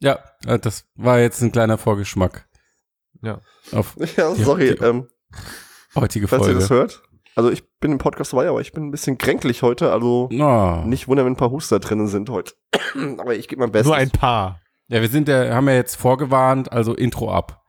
Ja, äh, das war jetzt ein kleiner Vorgeschmack. Ja. Auf Ja, sorry, die- ähm, heutige falls ihr Folge. das hört. Also ich bin im Podcast dabei, aber ich bin ein bisschen kränklich heute, also Na. nicht wundern, wenn ein paar Huster drinnen sind heute. aber ich gebe mein Bestes. Nur ein paar. Ja, wir sind ja, haben ja jetzt vorgewarnt, also Intro ab.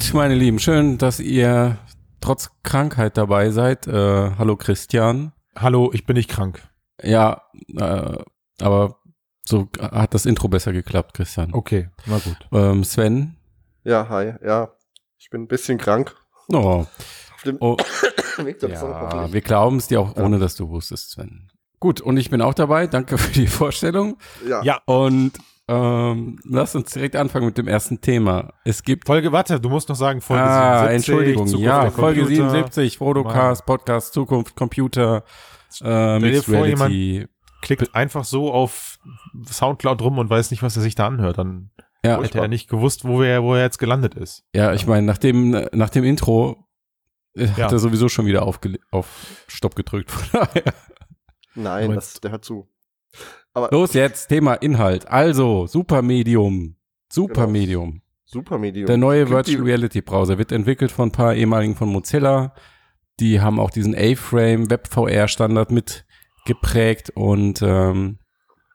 Gut, meine Lieben, schön, dass ihr trotz Krankheit dabei seid. Äh, hallo Christian. Hallo, ich bin nicht krank. Ja, äh, aber so hat das Intro besser geklappt, Christian. Okay, na gut. Ähm, Sven. Ja, hi, ja. Ich bin ein bisschen krank. Oh, Auf dem oh ja, wir glauben es dir auch, ohne dass du wusstest, Sven. Gut, und ich bin auch dabei. Danke für die Vorstellung. Ja. Ja. Und ähm, lass uns direkt anfangen mit dem ersten Thema. Es gibt Folge, warte, du musst noch sagen, Folge ah, 77. Entschuldigung, Zukunft ja, der Folge Computer. 77, Fotocast, Podcast, Zukunft, Computer, äh, dir Mixed vor, Reality. Klickt einfach so auf Soundcloud rum und weiß nicht, was er sich da anhört. Dann Ja, hätte er nicht gewusst, wo er, wo er jetzt gelandet ist. ja, ich meine, nach dem, nach dem Intro äh, Ja. hat er sowieso schon wieder auf, auf Stopp gedrückt. Von daher. Nein, das, der hört zu. Aber Los jetzt, Thema Inhalt. Also, Supermedium. Supermedium. super Medium. Der neue Klingt Virtual Reality Browser wird entwickelt von ein paar ehemaligen von Mozilla. Die haben auch diesen A-Frame WebVR Standard mit geprägt und ähm,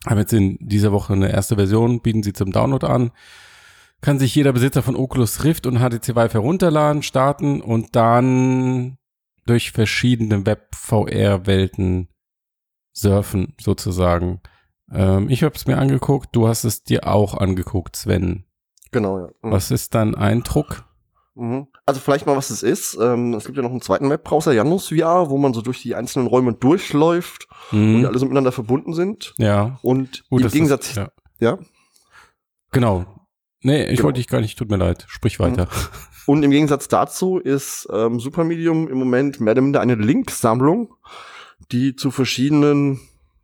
haben jetzt in dieser Woche eine erste Version, bieten sie zum Download an. Kann sich jeder Besitzer von Oculus Rift und HTC Vive herunterladen, starten und dann durch verschiedene Web-VR-Welten surfen, sozusagen. Ähm, ich habe es mir angeguckt, du hast es dir auch angeguckt, Sven. Genau, ja. Mhm. Was ist dein Eindruck? Mhm. Also vielleicht mal, was es ist. Ähm, es gibt ja noch einen zweiten Webbrowser, Janus VR, wo man so durch die einzelnen Räume durchläuft und die alle so miteinander verbunden sind. ja, Und gut. im das Gegensatz, ist, ja. ja, Genau. Nee, ich Genau. wollte dich gar nicht, tut mir leid. Sprich weiter. und im Gegensatz dazu ist ähm, Supermedium im Moment mehr oder minder eine Linksammlung, die zu verschiedenen,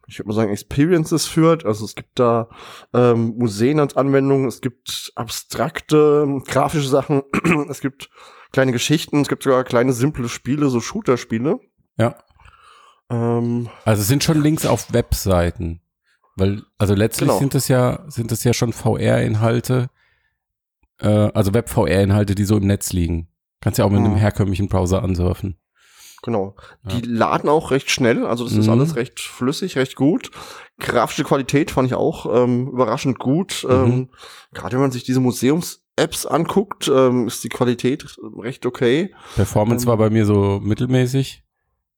ich würde mal sagen, Experiences führt. Also es gibt da ähm, Museen als Anwendung, es gibt abstrakte grafische Sachen, es gibt kleine Geschichten, es gibt sogar kleine simple Spiele, so Shooter-Spiele. Ja. Ähm, Also es sind schon Links auf Webseiten. Weil, also letztlich Genau. sind es ja, sind es ja schon VR-Inhalte, äh, also Web-VR-Inhalte, die so im Netz liegen. Kannst ja auch mit einem Mhm. herkömmlichen Browser ansurfen. Genau. Ja. Die laden auch recht schnell, also das ist Mhm. alles recht flüssig, recht gut. Grafische Qualität fand ich auch ähm, überraschend gut. Mhm. Ähm, Gerade wenn man sich diese Museums-Apps anguckt, ähm, ist die Qualität recht okay. Performance Ähm. war bei mir so mittelmäßig.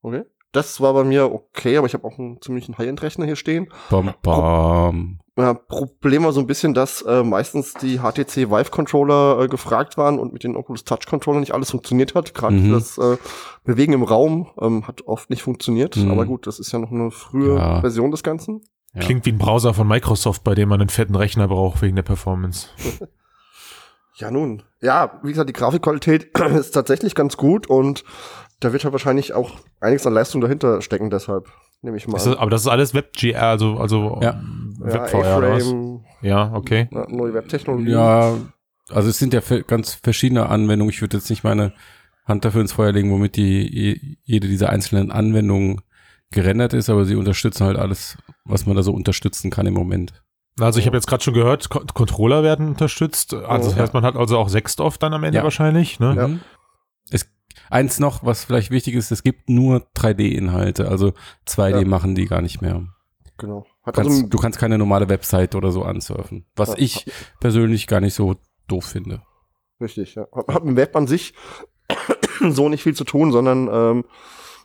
Okay. Das war bei mir okay, aber ich habe auch einen ziemlichen High-End-Rechner hier stehen. Bam, bam. Ja, Problem war so ein bisschen, dass äh, meistens die HTC Vive-Controller äh, gefragt waren und mit den Oculus Touch-Controller nicht alles funktioniert hat. Gerade Mhm. das äh, Bewegen im Raum ähm, hat oft nicht funktioniert. Mhm. Aber gut, das ist ja noch eine frühe Ja. Version des Ganzen. Ja. Klingt wie ein Browser von Microsoft, bei dem man einen fetten Rechner braucht wegen der Performance. Ja, nun. Ja, wie gesagt, die Grafikqualität ist tatsächlich ganz gut und da wird halt wahrscheinlich auch einiges an Leistung dahinter stecken, deshalb nehme ich mal. Das, aber das ist alles WebGR, also, also Ja. Ja, was? A-Frame, Ja, okay. ja, neue Webtechnologie. Ja, also es sind ja ganz verschiedene Anwendungen. Ich würde jetzt nicht meine Hand dafür ins Feuer legen, womit die je- jede dieser einzelnen Anwendungen gerendert ist, aber sie unterstützen halt alles, was man da so unterstützen kann im Moment. Also ich habe jetzt gerade schon gehört, Ko Controller werden unterstützt. Also das heißt, man hat also auch Sextov dann am Ende Ja. wahrscheinlich. Ne? Ja. Mhm. Es, eins noch, was vielleicht wichtig ist, es gibt nur 3D-Inhalte, also 2D Ja. machen die gar nicht mehr. Genau. Du Hat kannst, also, du kannst keine normale Website oder so ansurfen, was Ja. ich persönlich gar nicht so doof finde. richtig, ja. Hat, hat mit Web an sich so nicht viel zu tun, sondern ähm,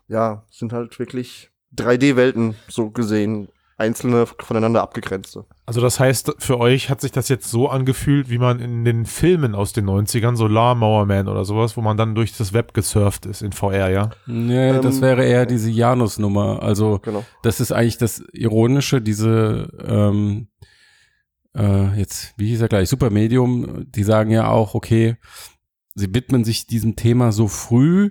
ja, sind halt wirklich 3D-Welten so gesehen. Einzelne voneinander abgegrenzte. Also das heißt, für euch hat sich das jetzt so angefühlt, wie man in den Filmen aus den 90ern, so Lawnmower Man oder sowas, wo man dann durch das Web gesurft ist in VR, ja? Nee, das Ähm, wäre eher diese Janus-Nummer. Also Genau. das ist eigentlich das Ironische, diese ähm, äh, jetzt, wie hieß er gleich, Supermedium, die sagen ja auch, okay, sie widmen sich diesem Thema so früh,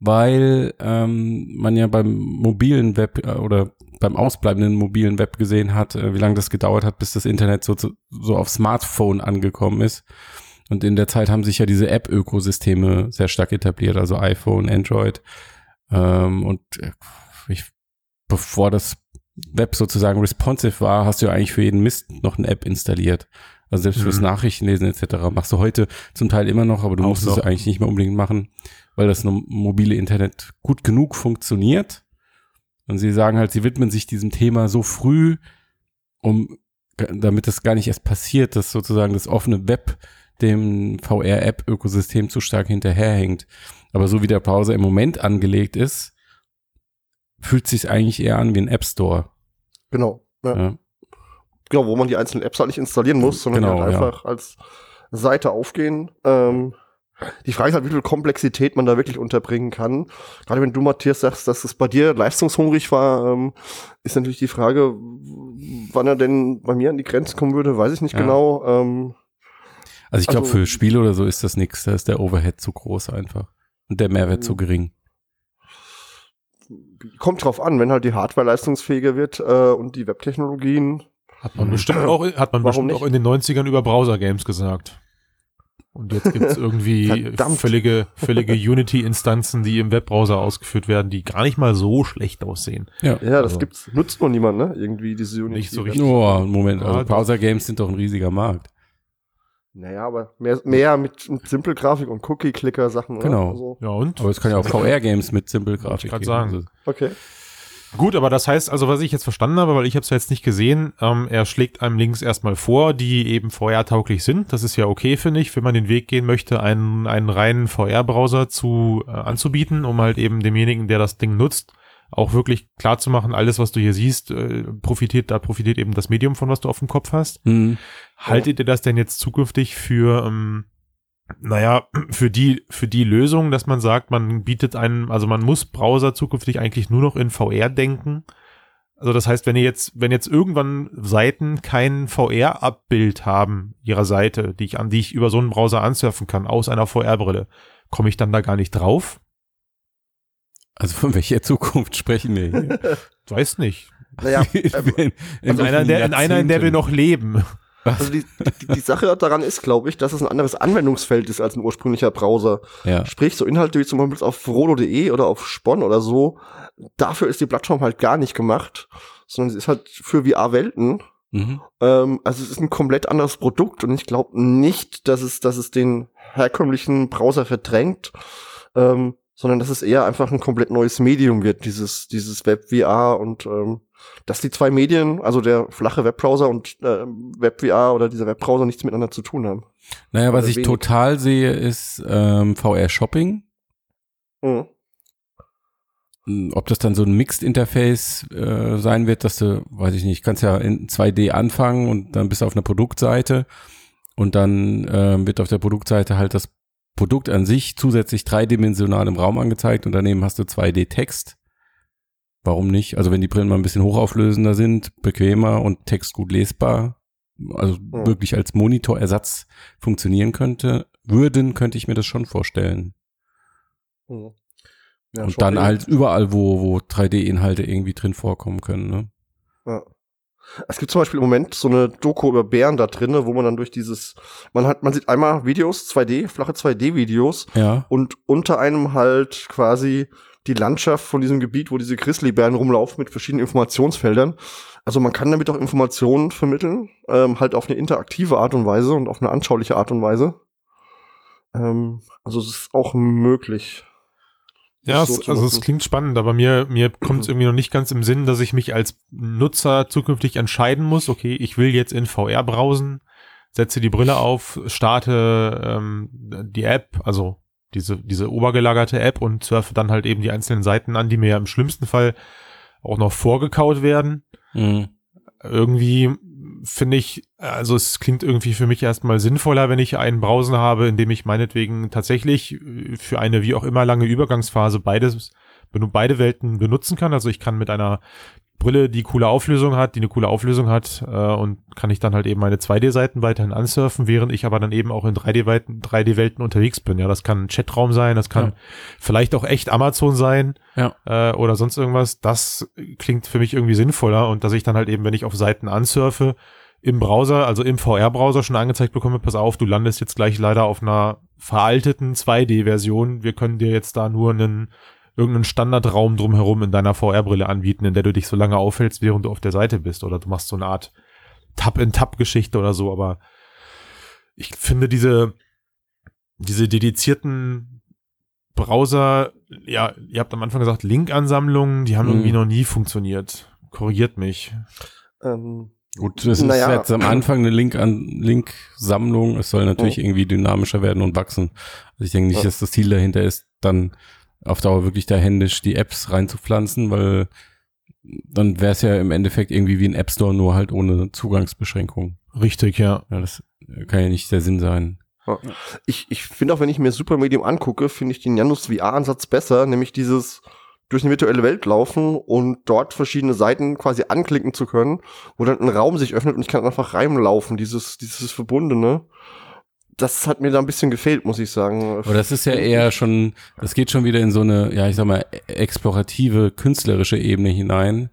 weil ähm, man ja beim mobilen Web äh, oder beim ausbleibenden mobilen Web gesehen hat, äh, wie lange das gedauert hat, bis das Internet so, so auf Smartphone angekommen ist. Und in der Zeit haben sich ja diese App-Ökosysteme sehr stark etabliert, also iPhone, Android. Ähm, und äh, ich, bevor das Web sozusagen responsive war, hast du ja eigentlich für jeden Mist noch eine App installiert. Also selbst fürs Mhm. Nachrichtenlesen etc. machst du heute zum Teil immer noch, aber du Auch musst es eigentlich nicht mehr unbedingt machen, weil das mobile Internet gut genug funktioniert. Und sie sagen halt, sie widmen sich diesem Thema so früh, um damit es gar nicht erst passiert, dass sozusagen das offene Web dem VR-App-Ökosystem zu stark hinterherhängt. Aber so wie der Browser im Moment angelegt ist, fühlt sich eigentlich eher an wie ein App Store. Genau. Ja. Ja. Genau, wo man die einzelnen Apps halt nicht installieren muss, sondern Genau, halt ja. einfach als Seite aufgehen. Ähm, die Frage ist halt, wie viel Komplexität man da wirklich unterbringen kann. Gerade wenn du, Matthias, sagst, dass es bei dir leistungshungrig war, ähm, ist natürlich die Frage, wann er denn bei mir an die Grenze kommen würde, weiß ich nicht Ja. genau. Ähm, Also ich glaube, Also- für Spiele oder so ist das nichts. Da ist der Overhead zu groß einfach. Und der Mehrwert zu gering. kommt drauf an, wenn halt die Hardware leistungsfähiger wird äh, und die Webtechnologien. Hat man bestimmt auch, hat man Warum bestimmt auch in den 90ern über Browser-Games gesagt. Und jetzt gibt's irgendwie Verdammt. völlige, völlige Unity-Instanzen, die im Webbrowser ausgeführt werden, die gar nicht mal so schlecht aussehen. Ja, das Also- gibt's, nutzt nur niemand, ne? Irgendwie diese Unity. Nicht so richtig. Oh, Moment, also Ja. Browser-Games sind doch ein riesiger Markt. Naja, aber mehr, mehr mit, mit Simple-Grafik und Cookie-Clicker-Sachen. oder? Genau. Also, Ja, und? Aber es kann ja auch VR-Games mit Simple-Grafik grad geben. sagen. Also, okay. Gut, aber das heißt also, was ich jetzt verstanden habe, weil ich habe es ja jetzt nicht gesehen, ähm, er schlägt einem Links erstmal vor, die eben VR-tauglich sind. Das ist ja okay, finde ich, wenn man den Weg gehen möchte, einen, einen reinen VR-Browser zu äh, anzubieten, um halt eben demjenigen, der das Ding nutzt, auch wirklich klar zu machen, alles, was du hier siehst, äh, profitiert, da profitiert eben das Medium von, was du auf dem Kopf hast. hm. Haltet ihr das denn jetzt zukünftig für, ähm, naja, für die, für die Lösung, dass man sagt, man bietet einen, also man muss Browser zukünftig eigentlich nur noch in VR denken? Also das heißt, wenn ihr jetzt, wenn jetzt irgendwann Seiten kein VR-Abbild haben ihrer Seite, die ich an die ich über so einen Browser ansurfen kann, aus einer VR-Brille, komme ich dann da gar nicht drauf? Also von welcher Zukunft sprechen wir hier? Weiß nicht. Naja, in, In, so einer, der, in einer, in der wir noch leben. Also die, die, die Sache daran ist, glaube ich, dass es ein anderes Anwendungsfeld ist als ein ursprünglicher Browser. Ja. Sprich, so Inhalte wie zum Beispiel auf Frodo.de oder auf Spon oder so, dafür ist die Plattform halt gar nicht gemacht, sondern sie ist halt für VR-Welten. Mhm. Ähm, also es ist ein komplett anderes Produkt und ich glaube nicht, dass es, dass es den herkömmlichen Browser verdrängt, ähm, sondern dass es eher einfach ein komplett neues Medium wird, dieses, dieses Web-VR und ähm, dass die zwei Medien, also der flache Webbrowser und ähm, Web-VR oder dieser Webbrowser nichts miteinander zu tun haben. Naja, was Oder ich wenig. total sehe, ist ähm, VR-Shopping. Mhm. Ob das dann so ein Mixed-Interface äh, sein wird, dass du, weiß ich nicht, kannst ja in 2D anfangen und dann bist du auf einer Produktseite und dann ähm, wird auf der Produktseite halt das Produkt an sich zusätzlich dreidimensional im Raum angezeigt und daneben hast du 2D-Text. Warum nicht? Also wenn die Brillen mal ein bisschen hochauflösender sind, bequemer und Text gut lesbar, also Ja. wirklich als Monitorersatz funktionieren könnte, würden, könnte ich mir das schon vorstellen. Mhm. Ja, und dann halt überall, wo, wo 3D-Inhalte irgendwie drin vorkommen können. Ne? Es gibt zum Beispiel im Moment so eine Doku über Bären da drinne, wo man dann durch dieses, man hat, man sieht einmal Videos, 2D, flache 2D-Videos Ja. und unter einem halt quasi die Landschaft von diesem Gebiet, wo diese Grizzlybären rumlaufen mit verschiedenen Informationsfeldern. Also man kann damit auch Informationen vermitteln, ähm, halt auf eine interaktive Art und Weise und auf eine anschauliche Art und Weise. Ähm, also es ist auch möglich. Ja, so es, also es klingt spannend, aber mir, mir kommt es irgendwie noch nicht ganz im Sinn, dass ich mich als Nutzer zukünftig entscheiden muss, okay, ich will jetzt in VR browsen, setze die Brille auf, starte ähm, die App, also diese, diese obergelagerte App und surfe dann halt eben die einzelnen Seiten an, die mir ja im schlimmsten Fall auch noch vorgekaut werden. Mhm. irgendwie finde ich, also es klingt irgendwie für mich erstmal sinnvoller, wenn ich einen Browser habe, in dem ich meinetwegen tatsächlich äh, für eine wie auch immer lange Übergangsphase beides, beide Welten benutzen kann. Also ich kann mit einer Brille, die coole Auflösung hat, die eine coole Auflösung hat äh, und kann ich dann halt eben meine 2D-Seiten weiterhin ansurfen, während ich aber dann eben auch in 3D-Welten 3D-Welten unterwegs bin. Ja, das kann ein Chatraum sein, das kann Ja. vielleicht auch echt Amazon sein Ja. äh, oder sonst irgendwas. Das klingt für mich irgendwie sinnvoller und dass ich dann halt eben, wenn ich auf Seiten ansurfe, im Browser, also im VR-Browser schon angezeigt bekomme, pass auf, du landest jetzt gleich leider auf einer veralteten 2D-Version. Wir können dir jetzt da nur einen irgendeinen Standardraum drumherum in deiner VR-Brille anbieten, in der du dich so lange aufhältst, während du auf der Seite bist. Oder du machst so eine Art Tab-in-Tab-Geschichte oder so. Aber ich finde diese, diese dedizierten Browser, ja, ihr habt am Anfang gesagt, Link-Ansammlungen, die haben Mhm. irgendwie noch nie funktioniert. Korrigiert mich. Ähm, Gut, das ist jetzt am Anfang eine Link an Link-Sammlung. Es soll natürlich Mhm. irgendwie dynamischer werden und wachsen. Also ich denke nicht, dass das Ziel dahinter ist, dann auf Dauer wirklich da händisch die Apps reinzupflanzen, weil dann wäre es ja im Endeffekt irgendwie wie ein App Store, nur halt ohne Zugangsbeschränkung. Richtig, ja. Ja, das kann ja nicht der Sinn sein. ich ich finde auch, wenn ich mir Supermedium angucke, finde ich den Janus VR-Ansatz besser, nämlich dieses durch eine virtuelle Welt laufen und dort verschiedene Seiten quasi anklicken zu können, wo dann ein Raum sich öffnet und ich kann einfach reinlaufen, dieses, dieses Verbundene. Das hat mir da ein bisschen gefehlt, muss ich sagen. Aber das ist ja eher schon, das geht schon wieder in so eine, ja, ich sag mal, explorative, künstlerische Ebene hinein.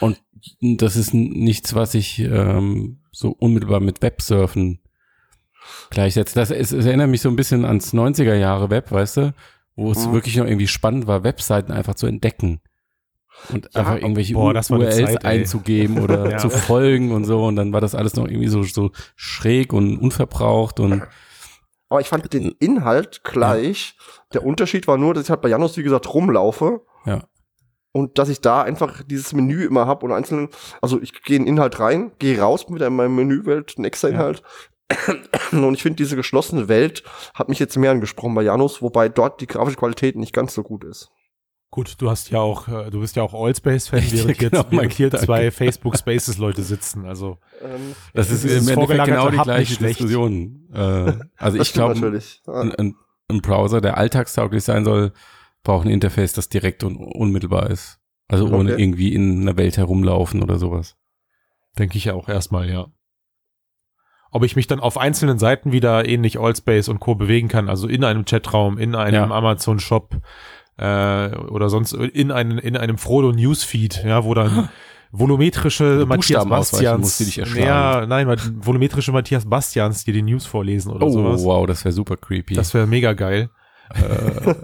Und das ist nichts, was ich ähm, so unmittelbar mit Websurfen gleichsetze. Das ist, es erinnert mich so ein bisschen ans 90er Jahre Web, weißt du, wo es Mhm. wirklich noch irgendwie spannend war, Webseiten einfach zu entdecken. Und Ja, einfach irgendwelche boah, URLs Zeit, einzugeben oder Ja. zu folgen und so. Und dann war das alles noch irgendwie so, so schräg und unverbraucht und Aber ich fand den Inhalt gleich. Der Unterschied war nur, dass ich halt bei Janus, wie gesagt, rumlaufe. Ja. Und dass ich da einfach dieses Menü immer hab und einzelnen, also ich gehe in den Inhalt rein, gehe raus mit in meinem Menüwelt, ein extra Ja. Inhalt. Und ich finde, diese geschlossene Welt hat mich jetzt mehr angesprochen bei Janus, wobei dort die grafische Qualität nicht ganz so gut ist. Gut, du hast ja auch, äh, du bist ja auch Allspace-Fan, Ja, während, genau, jetzt, während hier danke. zwei Facebook Spaces Leute sitzen. Also Ähm, Das ist im Endeffekt genau die gleiche. Diskussion. Äh, also das ich glaube, ein, ein, ein Browser, der alltagstauglich sein soll, braucht ein Interface, das direkt und unmittelbar ist. Also ohne Okay. irgendwie in einer Welt herumlaufen oder sowas. denke ich auch erstmal, ja. Ob ich mich dann auf einzelnen Seiten wieder ähnlich Allspace und Co. bewegen kann, also in einem Chatraum, in einem Ja. Amazon-Shop äh, oder sonst in, einem in einem Frodo Newsfeed, ja, wo dann volumetrische Matthias Bastians, die dich erschlagen. ja, nein, volumetrische Matthias Bastians, die die News vorlesen oder Oh, sowas. wow, das wäre super creepy. Das wäre mega geil. äh,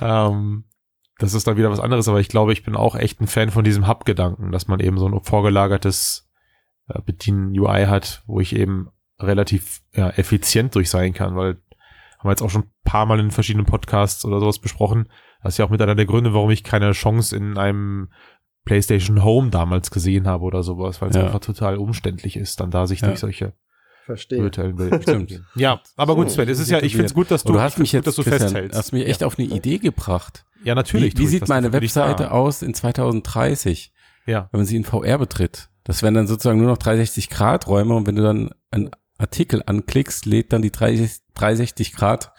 ähm, das ist dann wieder was anderes, aber ich glaube, ich bin auch echt ein Fan von diesem Hub-Gedanken, dass man eben so ein vorgelagertes äh, Bedienen-UI hat, wo ich eben relativ ja, effizient durch sein kann, weil haben wir jetzt auch schon ein paar Mal in verschiedenen Podcasts oder sowas besprochen. Das ist ja auch mit einer der Gründe, warum ich keine Chance in einem PlayStation Home damals gesehen habe oder sowas, weil es Ja. einfach total umständlich ist, dann da sich Ja. durch solche verstehe. Ja, aber gut, So, Sven, es ist ja, ich finde es gut, dass du, du hast ich mich jetzt, gut, dass du Christian, festhältst. hast mich echt auf eine Idee gebracht. Ja, natürlich. Wie, wie sieht meine Webseite aus in 2030, Ja. wenn man sie in VR betritt? Das wären dann sozusagen nur noch 360 Grad Räume und wenn du dann einen Artikel anklickst, lädt dann die 30 360 Grad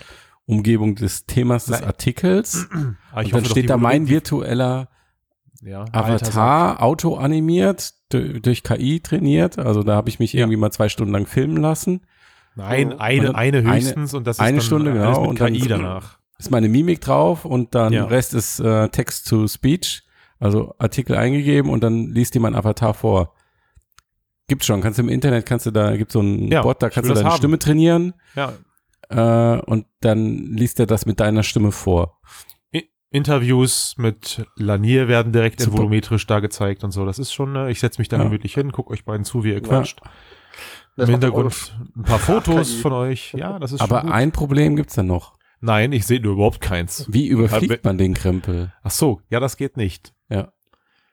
Umgebung des Themas des Artikels. Und Ah, ich dann hoffe steht da mein virtueller ja. Avatar, autoanimiert, du- durch KI trainiert. Also da habe ich mich Ja. irgendwie mal zwei Stunden lang filmen lassen. Nein, Und eine, eine eine- höchstens und das ist eine Stunde, genau, mit und dann- KI danach. Ist meine Mimik drauf und dann Ja. Rest ist äh, Text to Speech, also Artikel eingegeben und dann liest dir mein Avatar vor. Gibt's schon, kannst du im Internet, kannst du da, gibt's so einen Ja, Bot, da kannst du deine haben. Stimme trainieren Ja, äh, und dann liest er das mit deiner Stimme vor. Interviews mit Lanier werden direkt in Super. volumetrisch da gezeigt und so. Das ist schon, äh, ich setze mich da Ja. gemütlich hin, guck euch beiden zu, wie ihr quatscht. Das Im Hintergrund ein paar Fotos von euch. Ja, das ist Aber ein Problem gibt's dann noch. Nein, ich sehe nur überhaupt keins. Wie Aber- überfliegt man den Krempel? Ach so, ja, das geht nicht. Ja.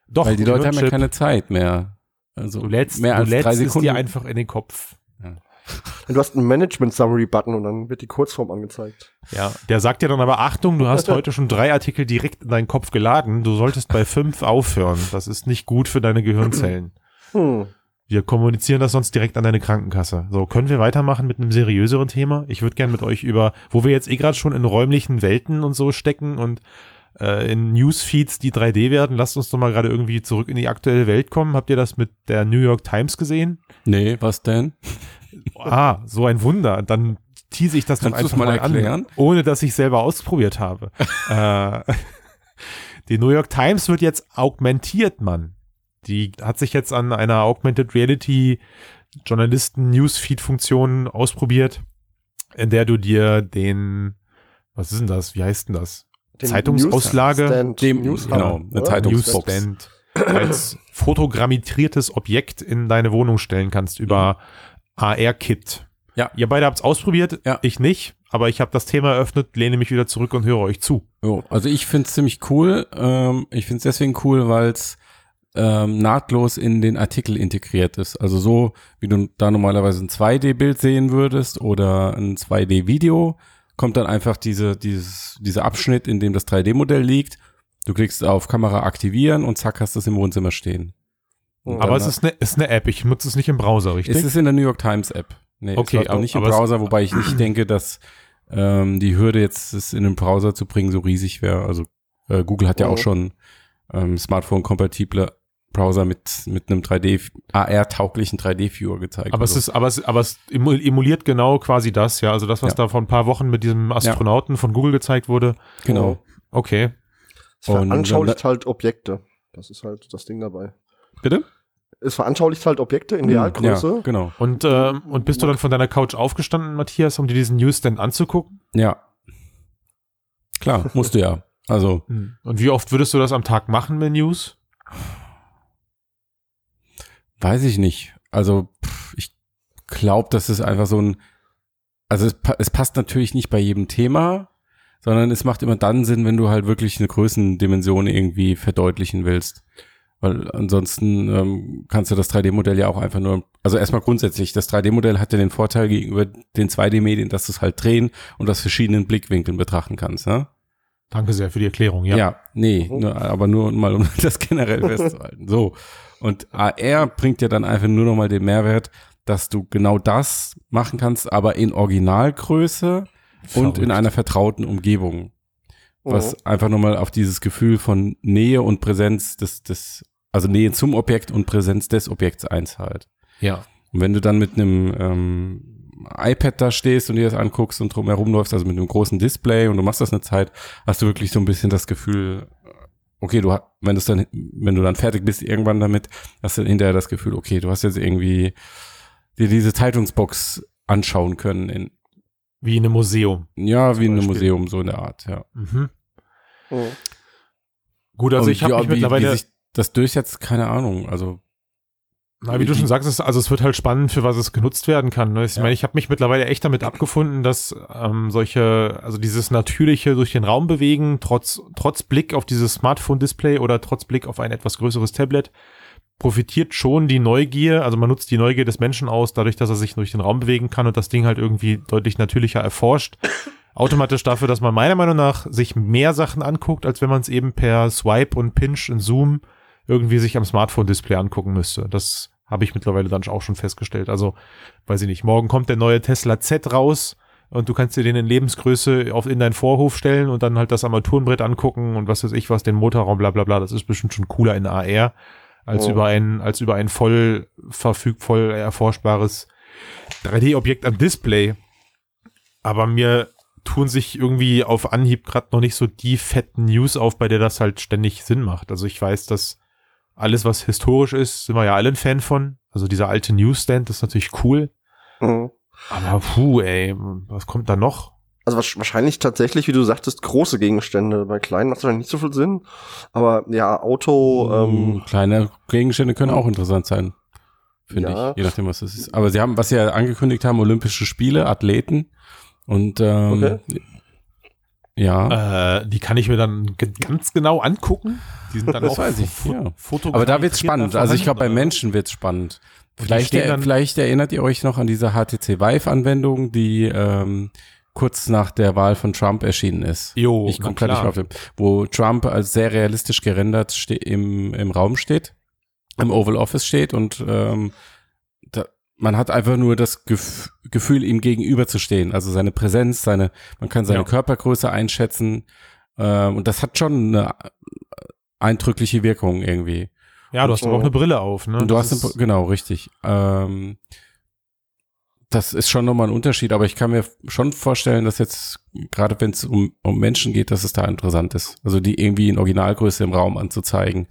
Doch, Weil die Leute haben ja keine Zeit mehr. Also Du lädst, mehr du als lädst drei es Sekunden. dir einfach in den Kopf. Ja. Du hast einen Management-Summary-Button und dann wird die Kurzform angezeigt. Ja, der sagt dir dann aber, Achtung, du hast heute schon drei Artikel direkt in deinen Kopf geladen. Du solltest bei fünf aufhören. Das ist nicht gut für deine Gehirnzellen. Hm. Wir kommunizieren das sonst direkt an deine Krankenkasse. So, können wir weitermachen mit einem seriöseren Thema? Ich würde gern mit euch über, wo wir jetzt eh gerade schon in räumlichen Welten und so stecken und äh, in Newsfeeds, die 3D werden, lasst uns doch mal gerade irgendwie zurück in die aktuelle Welt kommen. Habt ihr das mit der New York Times gesehen? Nee, was denn? Ah, so ein Wunder. Dann tease ich das Kannst dann du's einfach mal mal an, erklären? ohne dass ich selber ausprobiert habe. äh, die New York Times wird jetzt augmentiert, Mann. Die hat sich jetzt an einer Augmented Reality Journalisten Newsfeed Funktion ausprobiert, in der du dir den, was ist denn das? Wie heißt denn das? Den Zeitungsauslage, Newsstand- dem- News- genau, eine? Zeitungsbox. Newsstand als fotogrammetriertes Objekt in deine Wohnung stellen kannst über AR-Kit. Ja. Ihr beide habt's ausprobiert, Ja. ich nicht, aber ich habe das Thema eröffnet, lehne mich wieder zurück und höre euch zu. Jo, also ich find's ziemlich cool. Ähm, ich find's deswegen cool, weil's ähm, nahtlos in den Artikel integriert ist. Also so, wie du da normalerweise ein 2D-Bild sehen würdest oder ein 2D-Video, kommt dann einfach diese, dieses, dieser Abschnitt, in dem das 3D-Modell liegt. Du klickst auf Kamera aktivieren und zack, hast du es im Wohnzimmer stehen. Hm. aber es ist eine ist eine App, ich nutze es nicht im Browser, richtig? Es ist in der New York Times App. Nee, Okay, es aber- nicht im Browser, wobei ich nicht denke, dass ähm, die Hürde jetzt es in den Browser zu bringen so riesig wäre. Also äh, Google hat ja Oh. auch schon ähm, Smartphone-kompatible Browser mit mit einem 3D AR-tauglichen 3D-Viewer gezeigt. aber also, es ist, aber es, aber es emu- emuliert genau quasi das, ja. Also das, was Ja. da vor ein paar Wochen mit diesem Astronauten von Google gezeigt wurde. genau. Okay. Es Und veranschaulicht halt Objekte. Das ist halt das Ding dabei. Bitte? Es veranschaulicht halt Objekte in Realgröße. Ja, genau. Und, ähm, und bist du dann von deiner Couch aufgestanden, Matthias, um dir diesen Newsstand anzugucken? Ja. Klar, musst du ja. Also Und wie oft würdest du das am Tag machen mit News? Weiß ich nicht. Also pff, ich glaube, das ist einfach so ein, also es, es passt natürlich nicht bei jedem Thema, sondern es macht immer dann Sinn, wenn du halt wirklich eine Größendimension irgendwie verdeutlichen willst. Weil ansonsten ähm, kannst du das 3D-Modell ja auch einfach nur, also erstmal grundsätzlich, das 3D-Modell hat ja den Vorteil gegenüber den 2D-Medien, dass du es halt drehen und aus verschiedenen Blickwinkeln betrachten kannst. Ne? Danke sehr für die Erklärung, Ja, ja. nee, Mhm. nur, aber nur mal, um das generell festzuhalten. So. Und AR bringt dir dann einfach nur nochmal den Mehrwert, dass du genau das machen kannst, aber in Originalgröße und Verrückt. in einer vertrauten Umgebung. Was Mhm. einfach nochmal auf dieses Gefühl von Nähe und Präsenz des, des, also Nähe zum Objekt und Präsenz des Objekts einzahlt. Ja. Und wenn du dann mit einem ähm, iPad da stehst und dir das anguckst und drumherum läufst, also mit einem großen Display und du machst das eine Zeit, hast du wirklich so ein bisschen das Gefühl, okay, du wenn du dann, wenn du dann fertig bist irgendwann damit, hast du hinterher das Gefühl, okay, du hast jetzt irgendwie dir diese Zeitungsbox anschauen können in, Wie in einem Museum. ja, wie in einem. Museum, so in der Art, ja. Mhm. Mhm. Gut, also Und ich habe ja, mich wie, mittlerweile, wie sich das durchsetzt, keine Ahnung, also na, wie du schon sagst, es, also es wird halt spannend, für was es genutzt werden kann. Ne? Ich Ja. meine, ich habe mich mittlerweile echt damit abgefunden, dass ähm, solche, also dieses natürliche durch den Raum bewegen, trotz, trotz Blick auf dieses Smartphone-Display oder trotz Blick auf ein etwas größeres Tablet, profitiert schon die Neugier, also man nutzt die Neugier des Menschen aus, dadurch, dass er sich durch den Raum bewegen kann und das Ding halt irgendwie deutlich natürlicher erforscht. Automatisch dafür, dass man meiner Meinung nach sich mehr Sachen anguckt, als wenn man es eben per Swipe und Pinch und Zoom irgendwie sich am Smartphone-Display angucken müsste. Das habe ich mittlerweile dann auch schon festgestellt. Also, weiß ich nicht, morgen kommt der neue Tesla Z raus und du kannst dir den in Lebensgröße auf, in deinen Vorhof stellen und dann halt das Armaturenbrett angucken und was weiß ich was, den Motorraum, bla bla bla. Das ist bestimmt schon cooler in AR als Oh. über ein, als über ein voll verfüg, voll erforschbares 3D-Objekt am Display. Aber mir tun sich irgendwie auf Anhieb gerade noch nicht so die fetten News auf, bei der das halt ständig Sinn macht. Also ich weiß, dass alles, was historisch ist, sind wir ja alle ein Fan von. Also dieser alte Newsstand ist natürlich cool. Mhm. Aber puh, ey, was kommt da noch? Also wahrscheinlich tatsächlich, wie du sagtest, große Gegenstände. Bei kleinen macht es wahrscheinlich nicht so viel Sinn. Aber ja, Auto, ähm, Mm, kleine Gegenstände können auch interessant sein. Finde Ja. ich, je nachdem, was es ist. Aber sie haben, was sie ja angekündigt haben, Olympische Spiele, Athleten. Und ähm, Ja. Äh, die kann ich mir dann ganz genau angucken. Die sind dann Das auch weiß ich, ja. Aber da wird's spannend. Also ich glaube, bei Menschen wird's spannend. Vielleicht, er, dann- vielleicht erinnert ihr euch noch an diese HTC Vive-Anwendung, die ähm, kurz nach der Wahl von Trump erschienen ist. Jo, ich gerade nicht auf den, wo Trump als sehr realistisch gerendert im, im Raum steht, im Oval Office steht und ähm, man hat einfach nur das Gef Gefühl, ihm gegenüber zu stehen. Also seine Präsenz, seine, man kann seine Ja. Körpergröße einschätzen ähm, und das hat schon eine eindrückliche Wirkung irgendwie. Ja, du hast aber auch eine Brille auf, ne? Und du Das hast, eine, genau, richtig. Ähm, das ist schon nochmal ein Unterschied, aber ich kann mir schon vorstellen, dass jetzt, gerade wenn es um, um Menschen geht, dass es da interessant ist. Also die irgendwie in Originalgröße im Raum anzuzeigen.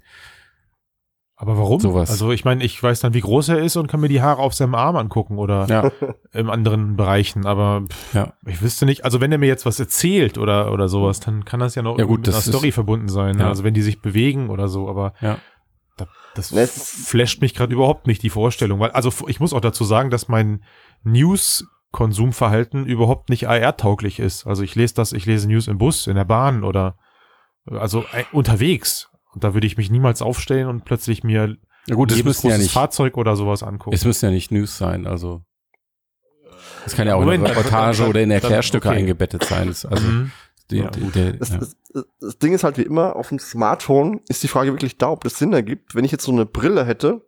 Aber warum? sowas. Also ich meine, ich weiß dann, wie groß er ist und kann mir die Haare auf seinem Arm angucken oder Ja, in anderen Bereichen, aber pff, ja. ich wüsste nicht, also wenn er mir jetzt was erzählt oder, oder sowas, dann kann das ja noch Ja, gut, mit einer das ist- Story verbunden sein. ne? Ja. Also wenn die sich bewegen oder so, aber Ja. da, das ist- flasht mich gerade überhaupt nicht, die Vorstellung. Weil, also ich muss auch dazu sagen, dass mein News-Konsumverhalten überhaupt nicht AR-tauglich ist. Also ich lese das, ich lese News im Bus, in der Bahn oder also äh, unterwegs. Und da würde ich mich niemals aufstellen und plötzlich mir Ja gut, es jedes ja großes nicht, Fahrzeug oder sowas angucken. es müssen ja nicht News sein, also. Es kann ja auch in Moment, eine dann- Reportage dann- oder in Erklärstücke okay. eingebettet sein. Das, also, Mhm. die, Ja, die, der, Das, ja. das, das Ding ist halt wie immer, auf dem Smartphone ist die Frage wirklich da, ob das Sinn ergibt. Wenn ich jetzt so eine Brille hätte,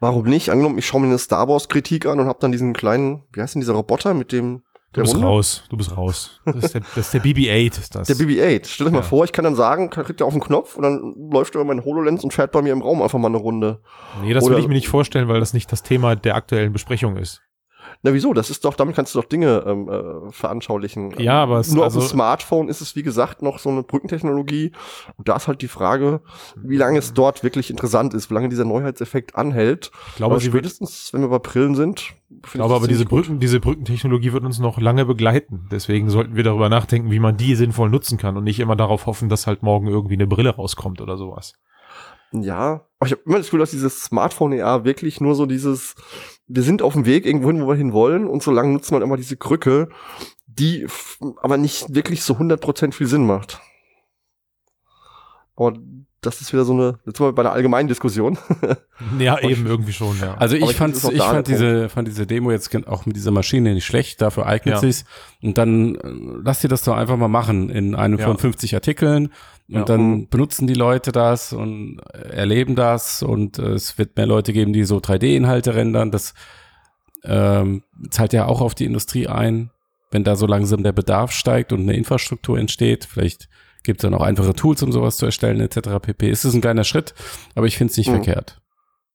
warum nicht? Angenommen, ich schaue mir eine Star Wars Kritik an und habe dann diesen kleinen, wie heißt denn dieser Roboter mit dem Du bist Runde? raus, du bist raus. Das ist der, das ist der BB-8, ist das. Der BB-8. Stell dir mal Ja. vor, ich kann dann sagen, kriegt er auf den Knopf und dann läuft er über mein HoloLens und fährt bei mir im Raum einfach mal eine Runde. nee, das Oder- will ich mir nicht vorstellen, weil das nicht das Thema der aktuellen Besprechung ist. Na wieso? Das ist doch, damit kannst du doch Dinge ähm, äh, veranschaulichen. Ja, aber es- nur also- auf dem Smartphone ist es wie gesagt noch so eine Brückentechnologie. Und da ist halt die Frage, wie lange es dort wirklich interessant ist, wie lange dieser Neuheitseffekt anhält. Ich glaube, Aber sie spätestens, wenn wir bei Brillen sind. ich glaube aber diese Brücken, diese Brückentechnologie wird uns noch lange begleiten. Deswegen sollten wir darüber nachdenken, wie man die sinnvoll nutzen kann und nicht immer darauf hoffen, dass halt morgen irgendwie eine Brille rauskommt oder sowas. Ja, aber ich habe immer das Gefühl, dass dieses Smartphone ja wirklich nur so dieses, wir sind auf dem Weg irgendwo hin, wo wir hin wollen und so lange nutzt man immer diese Krücke, die aber nicht wirklich so 100% viel Sinn macht. Aber das ist wieder so eine, jetzt sind wir bei der allgemeinen Diskussion. Ja, eben irgendwie schon, ja. Also ich ich fand, ich fand diese, fand diese Demo jetzt auch mit dieser Maschine nicht schlecht, dafür eignet Ja. sich's. Und dann äh, lass dir das doch einfach mal machen in einem Ja. von 50 Artikeln. Und Ja. dann Mhm. benutzen die Leute das und äh, erleben das und äh, es wird mehr Leute geben, die so 3D-Inhalte rendern. Das ähm, zahlt ja auch auf die Industrie ein, wenn da so langsam der Bedarf steigt und eine Infrastruktur entsteht. Vielleicht gibt es dann auch einfache Tools, um sowas zu erstellen, etc. pp. Es ist ein kleiner Schritt, aber ich finde es nicht Mhm. verkehrt.